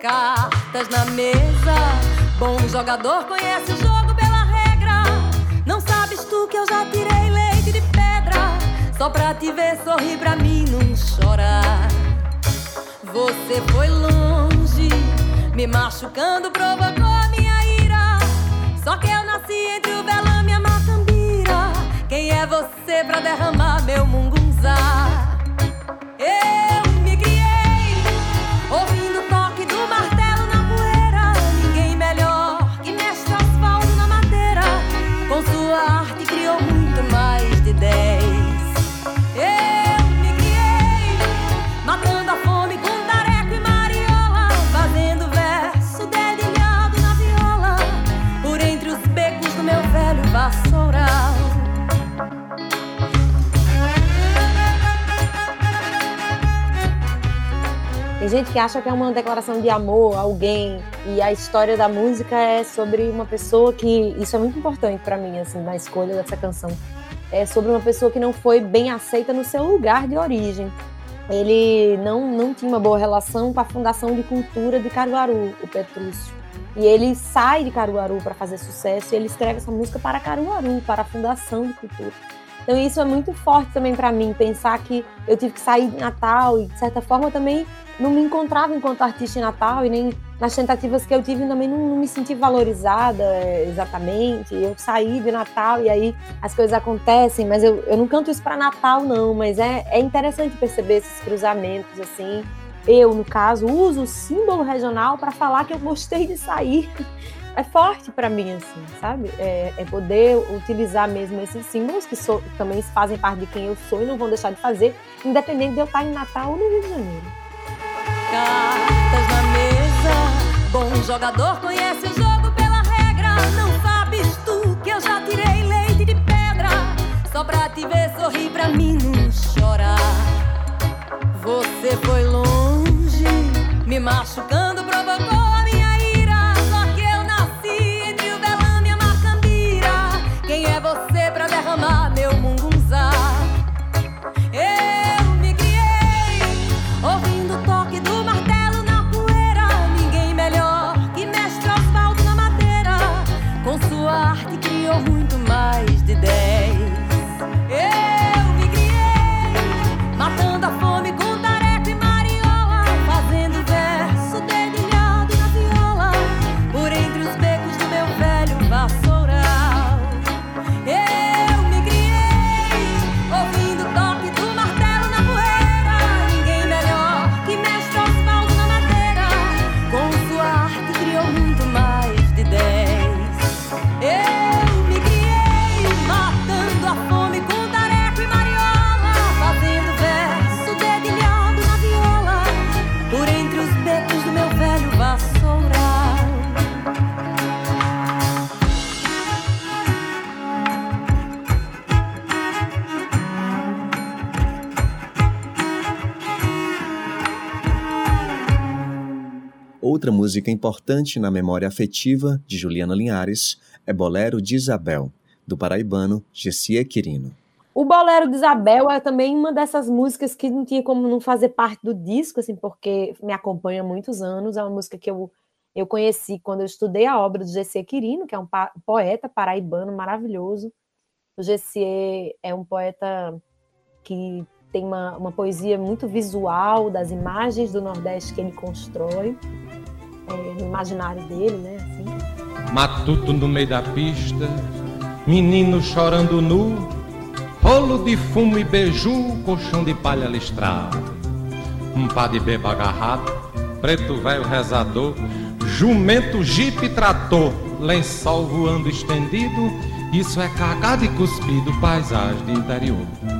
Cartas na mesa. Bom jogador conhece o jogo pela não sabes tu que eu já tirei leite de pedra Só pra te ver sorrir pra mim não chorar Você foi longe Me machucando provocou a minha ira Só que eu nasci entre o velame e a macambira Quem é você pra derramar meu mungunzá? Gente que acha que é uma declaração de amor a alguém e a história da música é sobre uma pessoa que isso é muito importante para mim assim na escolha dessa canção. É sobre uma pessoa que não foi bem aceita no seu lugar de origem. Ele não não tinha uma boa relação com a Fundação de Cultura de Caruaru, o Petrúcio. E ele sai de Caruaru para fazer sucesso e ele escreve essa música para Caruaru, para a Fundação de Cultura. Então isso é muito forte também para mim, pensar que eu tive que sair de Natal e de certa forma também não me encontrava enquanto artista em Natal e nem nas tentativas que eu tive também não, não me senti valorizada é, exatamente. Eu saí de Natal e aí as coisas acontecem, mas eu, eu não canto isso para Natal, não. Mas é, é interessante perceber esses cruzamentos, assim. Eu, no caso, uso o símbolo regional para falar que eu gostei de sair. É forte para mim, assim, sabe? É, é, poder utilizar mesmo esses símbolos que sou, também fazem parte de quem eu sou e não vão deixar de fazer, independente de eu estar em Natal ou no Rio de Janeiro. Cartas na mesa, bom jogador conhece o jogo pela regra. Não sabes tu que eu já tirei leite de pedra só pra te ver sorrir pra mim não chorar. Você foi longe, me machucando, provocou Outra música importante na memória afetiva de Juliana Linhares é Bolero de Isabel, do paraibano Gessie Quirino. O Bolero de Isabel é também uma dessas músicas que não tinha como não fazer parte do disco, assim, porque me acompanha há muitos anos. É uma música que eu, eu conheci quando eu estudei a obra do Gessie Quirino, que é um poeta paraibano maravilhoso. O Gessie é um poeta que tem uma, uma poesia muito visual das imagens do Nordeste que ele constrói é, no imaginário dele, né? Assim. Matuto no meio da pista, menino chorando nu, rolo de fumo e beiju, colchão de palha listrado. Um pá de beba agarrado, preto velho rezador, jumento, jipe trator, lençol voando estendido, isso é cagado e cuspido, paisagem de interior.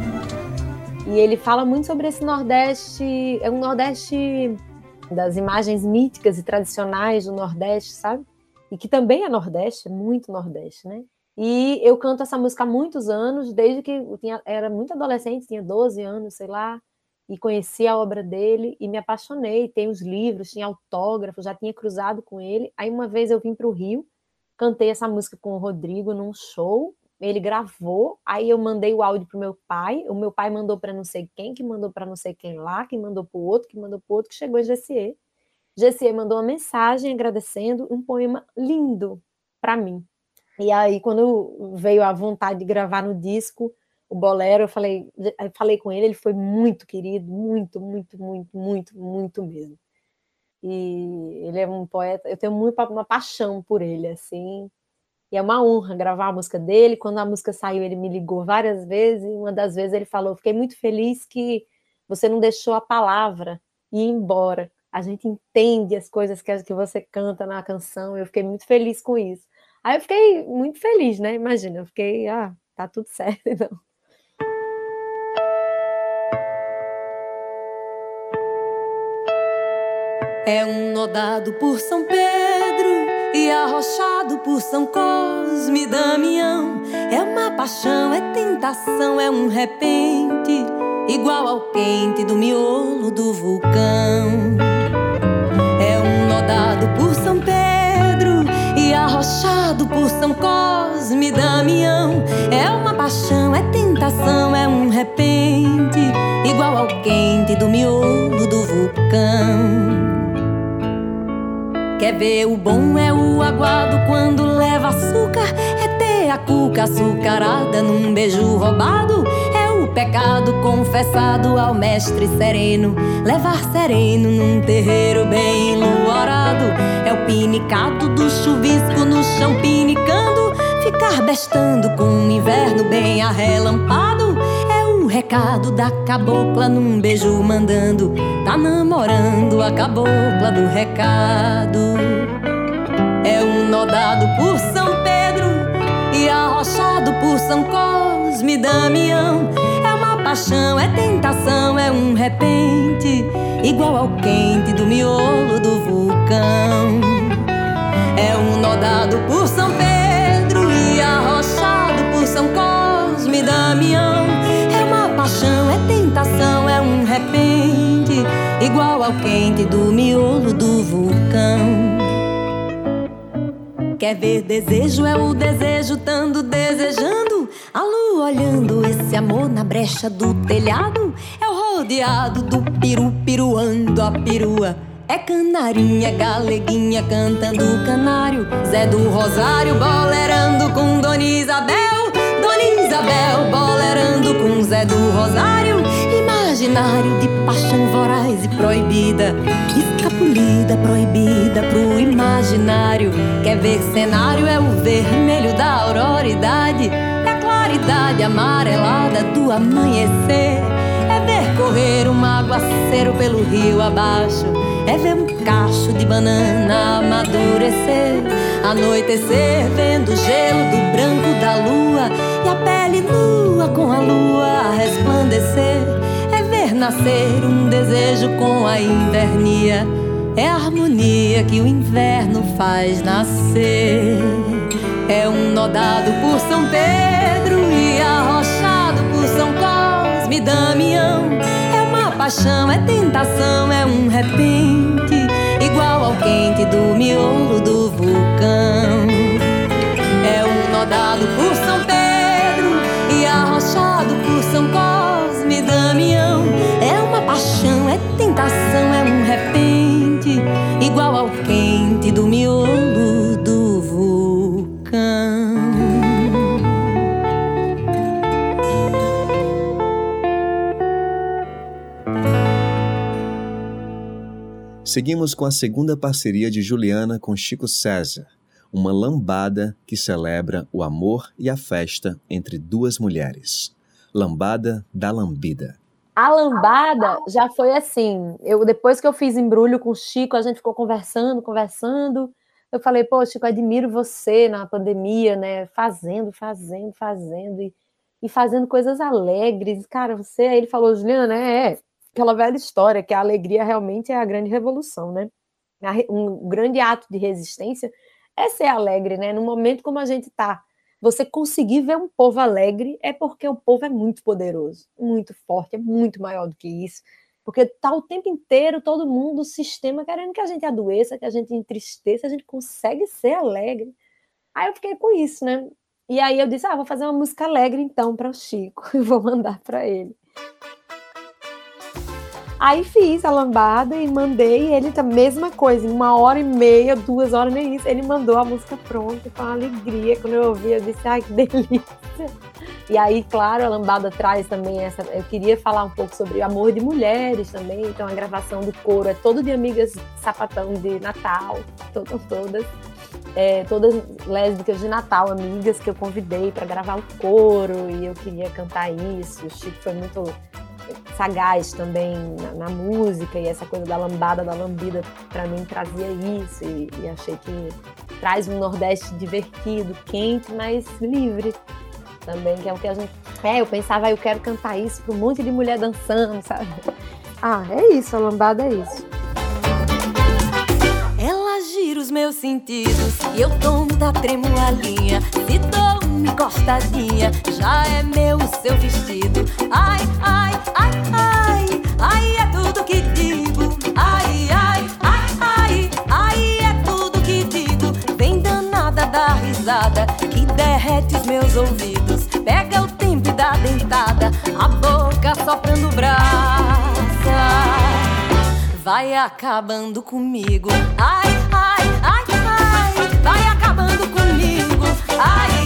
E ele fala muito sobre esse Nordeste, é um Nordeste das imagens míticas e tradicionais do Nordeste, sabe? E que também é Nordeste, é muito Nordeste, né? E eu canto essa música há muitos anos, desde que eu tinha, era muito adolescente, tinha 12 anos, sei lá, e conheci a obra dele e me apaixonei. Tem os livros, tinha autógrafo, já tinha cruzado com ele. Aí uma vez eu vim para o Rio, cantei essa música com o Rodrigo num show, ele gravou, aí eu mandei o áudio pro meu pai, o meu pai mandou para não sei quem, que mandou para não sei quem lá, que mandou para o outro, que mandou para o outro, que chegou em Gessie. Gessie mandou uma mensagem agradecendo um poema lindo para mim. E aí, quando veio a vontade de gravar no disco, o bolero, eu falei, eu falei com ele, ele foi muito querido, muito, muito, muito, muito, muito mesmo. E ele é um poeta, eu tenho muito uma paixão por ele, assim. E é uma honra gravar a música dele. Quando a música saiu, ele me ligou várias vezes, e uma das vezes ele falou: "Fiquei muito feliz que você não deixou a palavra ir embora. A gente entende as coisas que, você canta na canção. Eu fiquei muito feliz com isso. Aí eu fiquei muito feliz, né? Imagina, eu fiquei, ah, tá tudo certo, então. É um nodado por São Pedro e arrochado por São Cosme e Damião. É uma paixão, é tentação, é um repente, igual ao quente do miolo do vulcão. É um nodado por São Pedro e arrochado por São Cosme e Damião. É uma paixão, é tentação, é um repente, igual ao quente do miolo do vulcão. Quer ver o bom é o aguado quando leva açúcar, é ter a cuca açucarada num beijo roubado. É o pecado confessado ao mestre sereno, levar sereno num terreiro bem luarado. pinicado do chuvisco no chão pinicando, ficar bestando com um inverno bem arrelampado. Recado da cabocla num beijo mandando, tá namorando a cabocla do recado. É um nodado por São Pedro e arrochado por São Cosme e Damião. É uma paixão, é tentação, é um repente, igual ao quente do miolo do vulcão. É um nodado por São Pedro e arrochado por São Cosme e Damião. Paixão, é tentação, é um repente, igual ao quente do miolo do vulcão. Quer ver desejo? É o desejo tando desejando. A lua olhando esse amor na brecha do telhado. É o rodeado do piru piruando a perua. É canarinha, galeguinha cantando canário. Zé do Rosário bolerando com Dona Isabel Isabel bolerando com Zé do Rosário Imaginário de paixão voraz e proibida Escapulida, proibida pro imaginário Quer ver cenário é o vermelho da auroridade É a claridade amarelada do amanhecer É ver correr um aguaceiro pelo rio abaixo É ver um cacho de banana amadurecer Anoitecer vendo o gelo do branco da lua E a pele nua com a lua a resplandecer. É ver nascer um desejo com a invernia. É a harmonia que o inverno faz nascer. É um nodado por São Pedro E arrochado por São Cosme e Damião. É uma paixão, é tentação, é um repente Igual ao quente do miolo do vulcão. É um nodado por paixão, é tentação, é um repente Igual ao quente do miolo do vulcão Seguimos com a segunda parceria de Juliana com Chico César, uma lambada que celebra o amor e a festa entre duas mulheres. Lambada da Lambida. A lambada já foi assim. Eu depois que eu fiz embrulho com o Chico, a gente ficou conversando, conversando. Eu falei, pô, Chico, admiro você na pandemia, né? Fazendo, fazendo, fazendo e, e fazendo coisas alegres. Cara, você. Aí ele falou, Juliana, é, é aquela velha história que a alegria realmente é a grande revolução, né? Um grande ato de resistência é ser alegre, né? No momento como a gente está você conseguir ver um povo alegre é porque o povo é muito poderoso, muito forte, é muito maior do que isso. Porque tá o tempo inteiro todo mundo, o sistema querendo que a gente adoeça, que a gente entristeça, a gente consegue ser alegre. Aí eu fiquei com isso, né? E aí eu disse: "Ah, vou fazer uma música alegre então para o Chico e vou mandar para ele". Aí fiz a lambada e mandei ele a mesma coisa, em uma hora e meia, duas horas, nem isso. Ele mandou a música pronta com uma alegria. Quando eu ouvi, eu disse, ai, que delícia. E aí, claro, a lambada traz também essa. Eu queria falar um pouco sobre amor de mulheres também. Então, a gravação do coro é todo de amigas sapatão de Natal, todas, todas. É, todas lésbicas de Natal, amigas que eu convidei para gravar o coro e eu queria cantar isso. O Chico foi muito sagaz também na, na, música e essa coisa da lambada, da lambida, para mim trazia isso e, e, achei que traz um Nordeste divertido, quente, mas livre também, que é o que a gente. É, eu pensava, eu quero cantar isso para um monte de mulher dançando, sabe? Ah, é isso, a lambada é isso. Ela gira os meus sentidos e eu tomo da tremuladinha. Se dou uma encostadinha, já é meu o seu vestido. Ai, ai, ai, ai, ai, é tudo que digo. Ai, ai, ai, ai, ai, é tudo que digo. Vem danada da risada que derrete os meus ouvidos. Pega o tempo e dá dentada, a boca soprando brasa vai acabando comigo. Ai, ai, ai, ai, vai acabando comigo. Ai,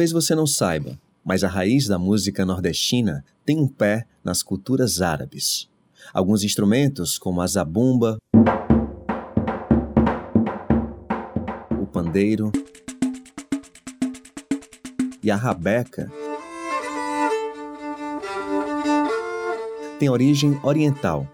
Talvez você não saiba, mas a raiz da música nordestina tem um pé nas culturas árabes. Alguns instrumentos, como a zabumba, o pandeiro e a rabeca, têm origem oriental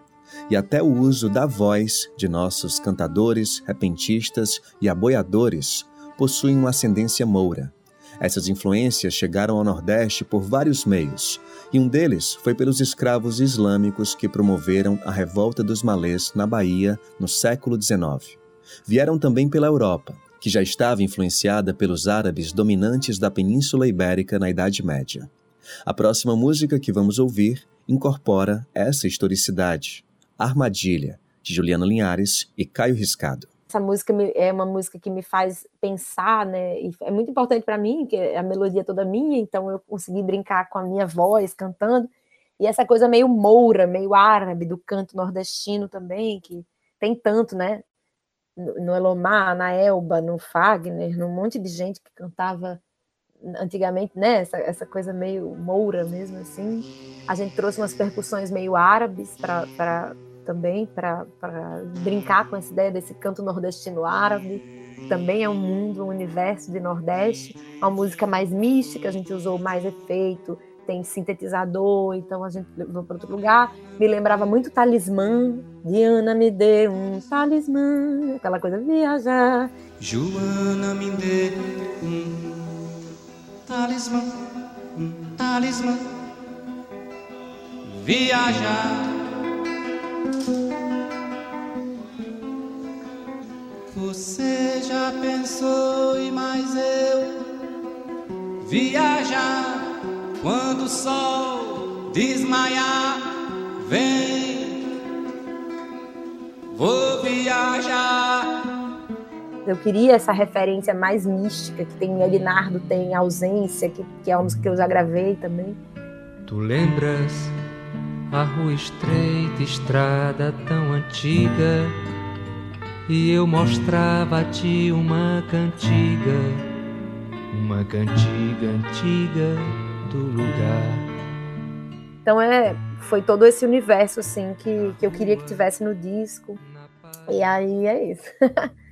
e até o uso da voz de nossos cantadores, repentistas e aboiadores possuem uma ascendência moura. Essas influências chegaram ao Nordeste por vários meios, e um deles foi pelos escravos islâmicos que promoveram a revolta dos malês na Bahia no século XIX. Vieram também pela Europa, que já estava influenciada pelos árabes dominantes da Península Ibérica na Idade Média. A próxima música que vamos ouvir incorpora essa historicidade, Armadilha, de Juliana Linhares e Caio Riscado. Essa música me- é uma música que me faz pensar, né? E é muito importante para mim, que a melodia é toda minha, então eu consegui brincar com a minha voz cantando. E essa coisa meio moura, meio árabe do canto nordestino também, que tem tanto, né? No Elomar, na Elba, no Fagner, num monte de gente que cantava antigamente, né? Essa, essa coisa meio moura mesmo, assim. A gente trouxe umas percussões meio árabes para também para brincar com essa ideia desse canto nordestino árabe. Também é um mundo, um universo de Nordeste. Uma música mais mística, a gente usou mais efeito, tem sintetizador, então a gente levou para outro lugar. Me lembrava muito Talismã. Diana me deu um talismã, aquela coisa viajar. Joana me deu um talismã, um talismã, viajar. Você já pensou e mais eu viajar quando o sol desmaiar vem vou viajar Eu queria essa referência mais mística que tem Elinardo, tem Ausência, que, que é uma música que eu já gravei também. Tu lembras a rua estreita, estrada tão antiga? E eu mostrava a ti uma cantiga, uma cantiga antiga do lugar. Então é, foi todo esse universo assim que, que eu queria que tivesse no disco. E aí é isso.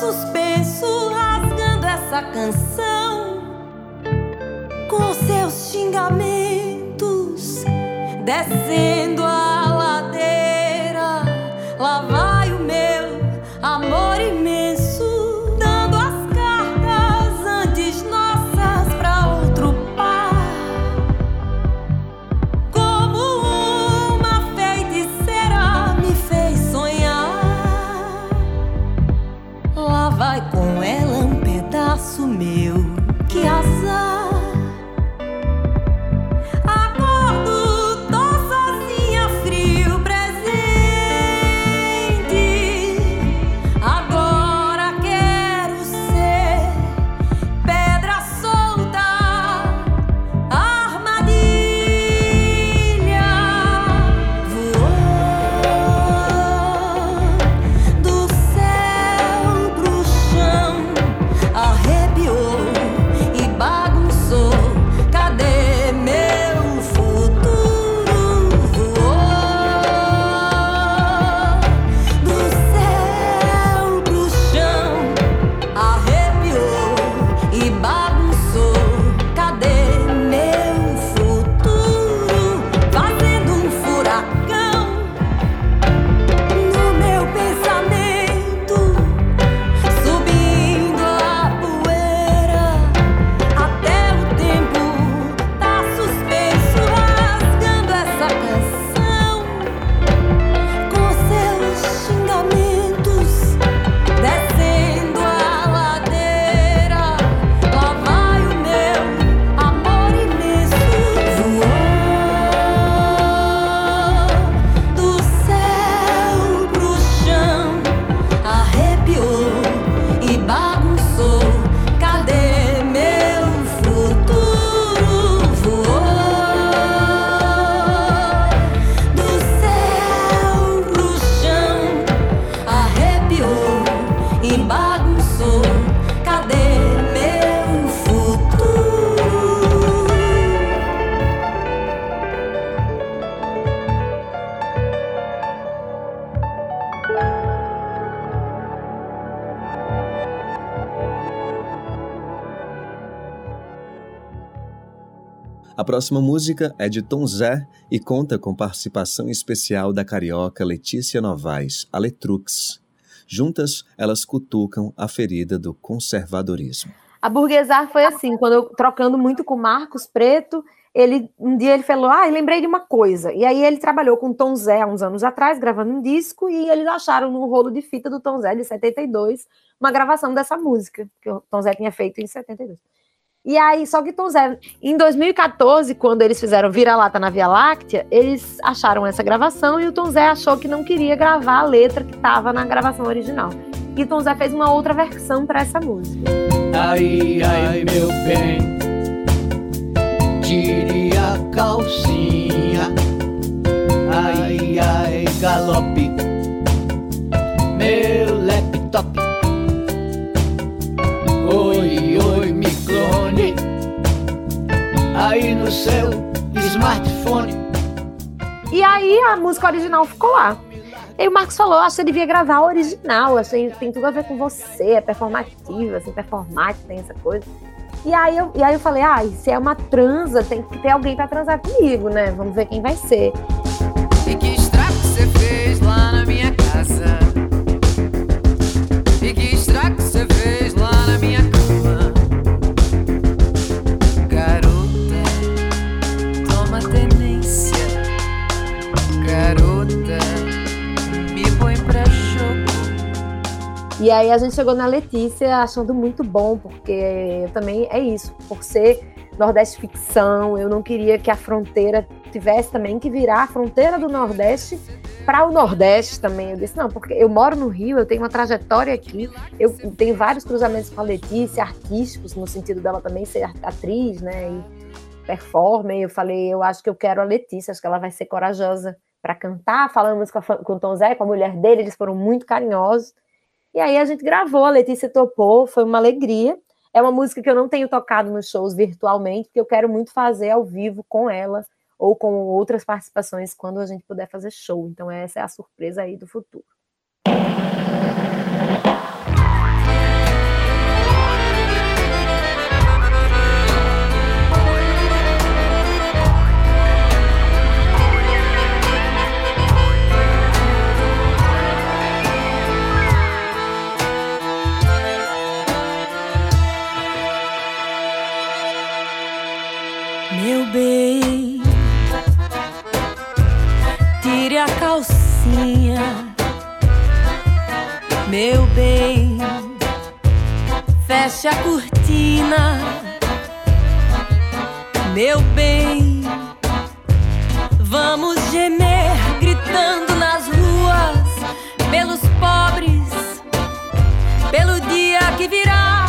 suspenso, rasgando essa canção. Com seus xingamentos descendo A próxima música é de Tom Zé e conta com participação especial da carioca Letícia Novaes, a Letrux. Juntas, elas cutucam a ferida do conservadorismo. A burguesar foi assim, quando eu trocando muito com Marcos Preto, ele um dia ele falou: "Ah, lembrei de uma coisa". E aí ele trabalhou com Tom Zé há uns anos atrás, gravando um disco, e eles acharam no rolo de fita do Tom Zé de 72 uma gravação dessa música que o Tom Zé tinha feito em 72. E aí, só que Zé, em 2014, quando eles fizeram Vira-Lata na Via Láctea, eles acharam essa gravação e o Tom Zé achou que não queria gravar a letra que estava na gravação original. E Tom Zé fez uma outra versão para essa música. Ai, ai, meu bem, tire a calcinha. Ai, ai, galope, meu laptop. Oi, oi, Aí no seu smartphone. E aí a música original ficou lá. E o Marcos falou, acho que você devia gravar a original, que tem tudo a ver com você, é performativa, assim, performática, tem essa coisa. E aí eu, e aí eu falei, ah, se é uma transa, tem que ter alguém pra transar comigo, né? Vamos ver quem vai ser. E que estrago você fez lá na minha casa? E que estrago você fez lá na minha cama? E aí a gente chegou na Letícia achando muito bom, porque também é isso, por ser Nordeste ficção, eu não queria que a fronteira tivesse também que virar a fronteira do Nordeste para o Nordeste também. Eu disse, não, porque eu moro no Rio, eu tenho uma trajetória aqui, eu tenho vários cruzamentos com a Letícia, artísticos, no sentido dela também ser atriz, né, e performer. Eu falei, eu acho que eu quero a Letícia, acho que ela vai ser corajosa para cantar, falamos com, a, com o Tom Zé, com a mulher dele, eles foram muito carinhosos. E aí a gente gravou, a Letícia topou, foi uma alegria. É uma música que eu não tenho tocado nos shows virtualmente, porque eu quero muito fazer ao vivo com ela ou com outras participações quando a gente puder fazer show. Então essa é a surpresa aí do futuro. Meu bem, feche a cortina. Meu bem, vamos gemer gritando nas ruas pelos pobres, pelo dia que virá.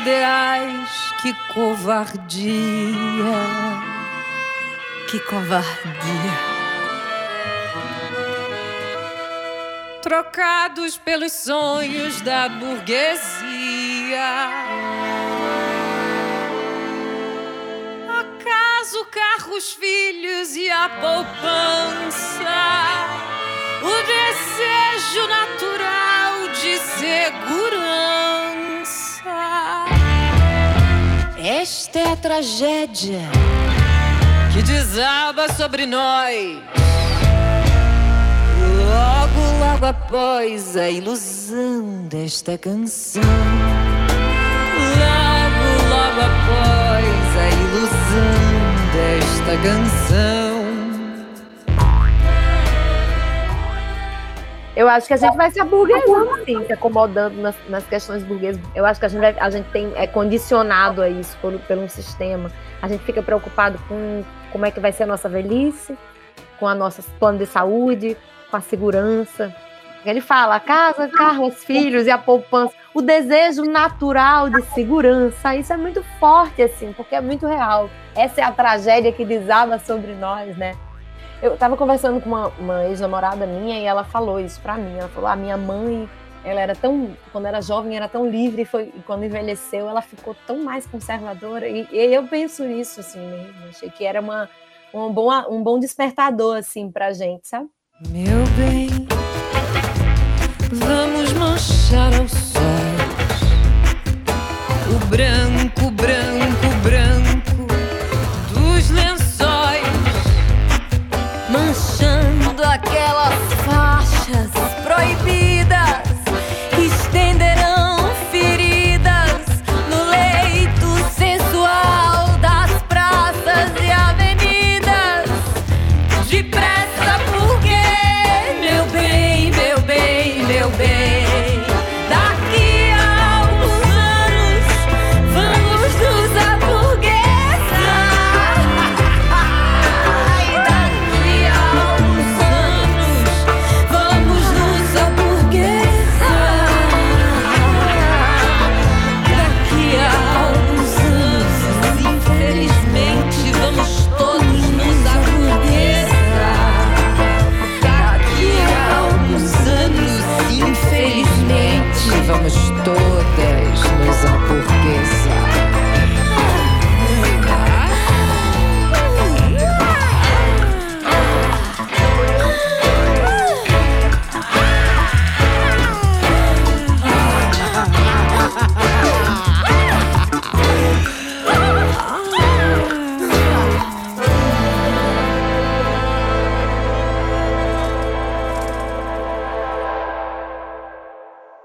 Ideais, que covardia, que covardia. Trocados pelos sonhos da burguesia. Acaso carros, filhos e a poupança, o desejo natural de segurança. Esta é a tragédia que desaba sobre nós. Logo, logo após a ilusão desta canção. Logo, logo após a ilusão desta canção. Eu acho que a gente vai se aburguesando, sim, se acomodando nas, nas questões burguesas. Eu acho que a gente, vai- a gente tem, é condicionado a isso por, pelo sistema. A gente fica preocupado com como é que vai ser a nossa velhice, com a nossa plano de saúde, com a segurança. Ele fala, casa, carro, os filhos e a poupança. O desejo natural de segurança, isso é muito forte, assim, porque é muito real. Essa é a tragédia que desaba sobre nós, né? Eu tava conversando com uma, uma ex-namorada minha e ela falou isso pra mim. Ela falou: a minha mãe, ela era tão, quando era jovem, era tão livre, foi, e quando envelheceu, ela ficou tão mais conservadora. E, e eu penso nisso, assim mesmo. Achei que era uma, um, bom, um bom despertador, assim, pra gente, sabe? Meu bem, vamos manchar aos sóis o branco, branco my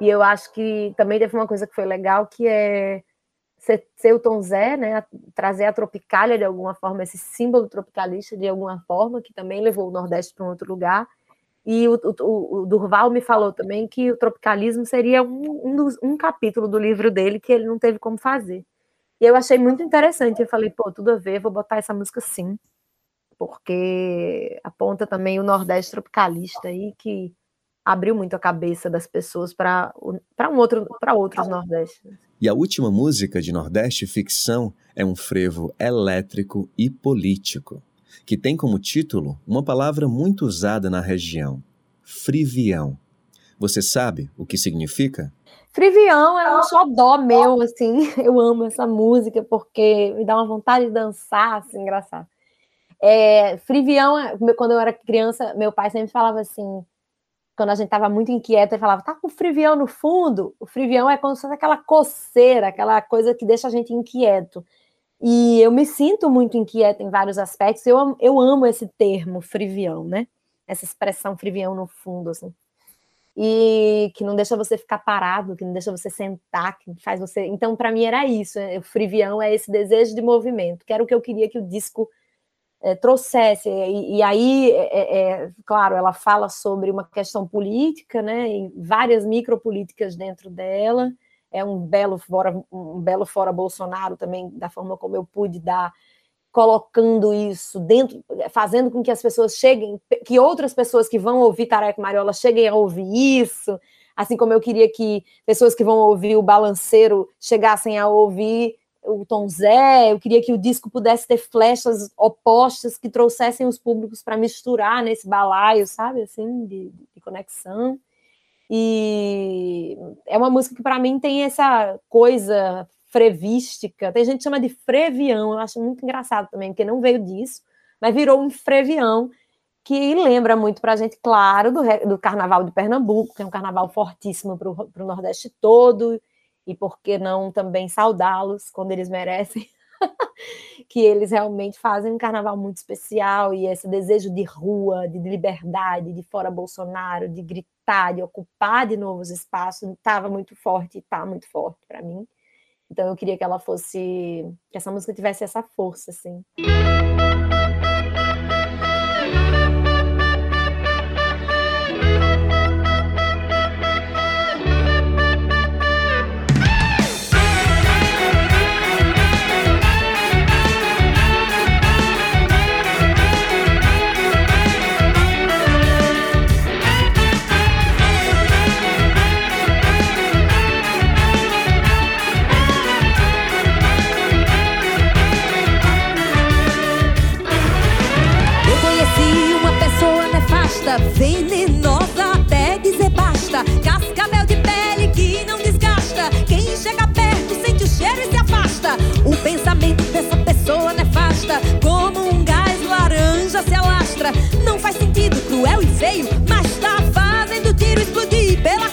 E eu acho que também teve uma coisa que foi legal, que é ser, ser o Tom Zé, né, trazer a tropicália de alguma forma, esse símbolo tropicalista de alguma forma, que também levou o Nordeste para um outro lugar. E o, o, o, Durval me falou também que o tropicalismo seria um, um, dos, um, capítulo do livro dele que ele não teve como fazer. E eu achei muito interessante. Eu falei, pô, tudo a ver, vou botar essa música sim, porque aponta também o Nordeste tropicalista aí que abriu muito a cabeça das pessoas para um outro para outros Nordestes. E a última música de Nordeste Ficção é um frevo elétrico e político, que tem como título uma palavra muito usada na região: frivião. Você sabe o que significa? Frivião é um xodó meu, assim. Eu amo essa música porque me dá uma vontade de dançar, assim, engraçado. É, Frivião, quando eu era criança, meu pai sempre falava assim: quando a gente estava muito inquieto, ele falava, tá com frivião no fundo? O frivião é como se fosse aquela coceira, aquela coisa que deixa a gente inquieto. E eu me sinto muito inquieta em vários aspectos. Eu, eu amo esse termo, frivião, né? Essa expressão frivião no fundo, assim. E que não deixa você ficar parado, que não deixa você sentar, que faz você. Então, para mim, era isso. Né? O frivião é esse desejo de movimento, que era o que eu queria que o disco é, trouxesse. E, e aí, é, claro, ela fala sobre uma questão política, né, e várias micropolíticas dentro dela. É um belo fora, um belo fora Bolsonaro também, da forma como eu pude dar, colocando isso dentro, fazendo com que as pessoas cheguem, que outras pessoas que vão ouvir Tareco Mariola cheguem a ouvir isso, assim como eu queria que pessoas que vão ouvir o balanceiro chegassem a ouvir o Tom Zé, eu queria que o disco pudesse ter flechas opostas que trouxessem os públicos para misturar nesse balaio, sabe, assim, de, de, conexão. E é uma música que para mim tem essa coisa frevística, tem gente que chama de frevião, eu acho muito engraçado também, porque não veio disso, mas virou um frevião, que lembra muito para a gente, claro, do, do Carnaval de Pernambuco, que é um carnaval fortíssimo para o Nordeste todo, e por que não também saudá-los quando eles merecem, que eles realmente fazem um carnaval muito especial e esse desejo de rua, de liberdade, de fora Bolsonaro, de gritar, de ocupar de novos espaços, estava muito forte e está muito forte para mim. Então eu queria que ela fosse, que essa música tivesse essa força, assim. Como um gás laranja se alastra. Não faz sentido, cruel e feio, mas tá fazendo tiro explodir pela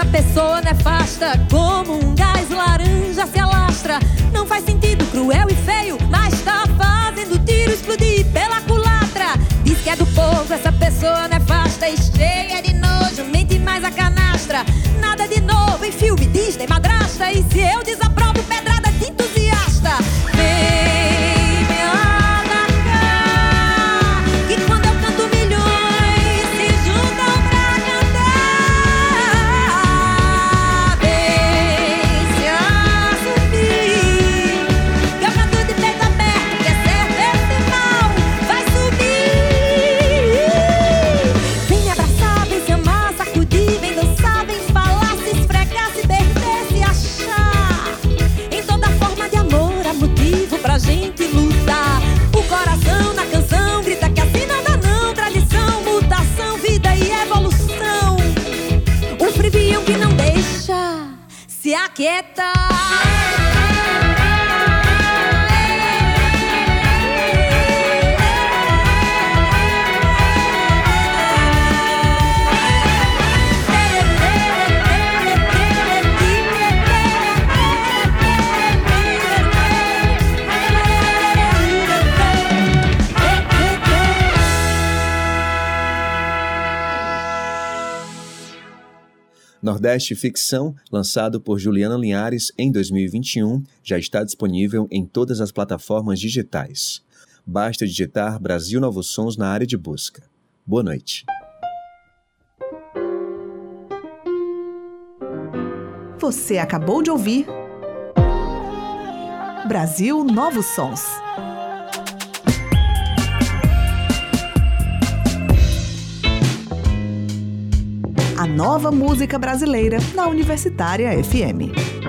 dessa pessoa nefasta, como um gás laranja se alastra. Não faz sentido, cruel e feio, mas tá fazendo tiro explodir pela culatra. Diz que é do povo essa pessoa nefasta e cheia de nojo, mente mais a canastra. Nada de novo em filme Disney, madrasta e Se eu desaprovo pedrada Nordeste Ficção, lançado por Juliana Linhares em 2021, já está disponível em todas as plataformas digitais. Basta digitar Brasil Novos Sons na área de busca. Boa noite. Você acabou de ouvir Brasil Novos Sons. A nova música brasileira na Universitária FM.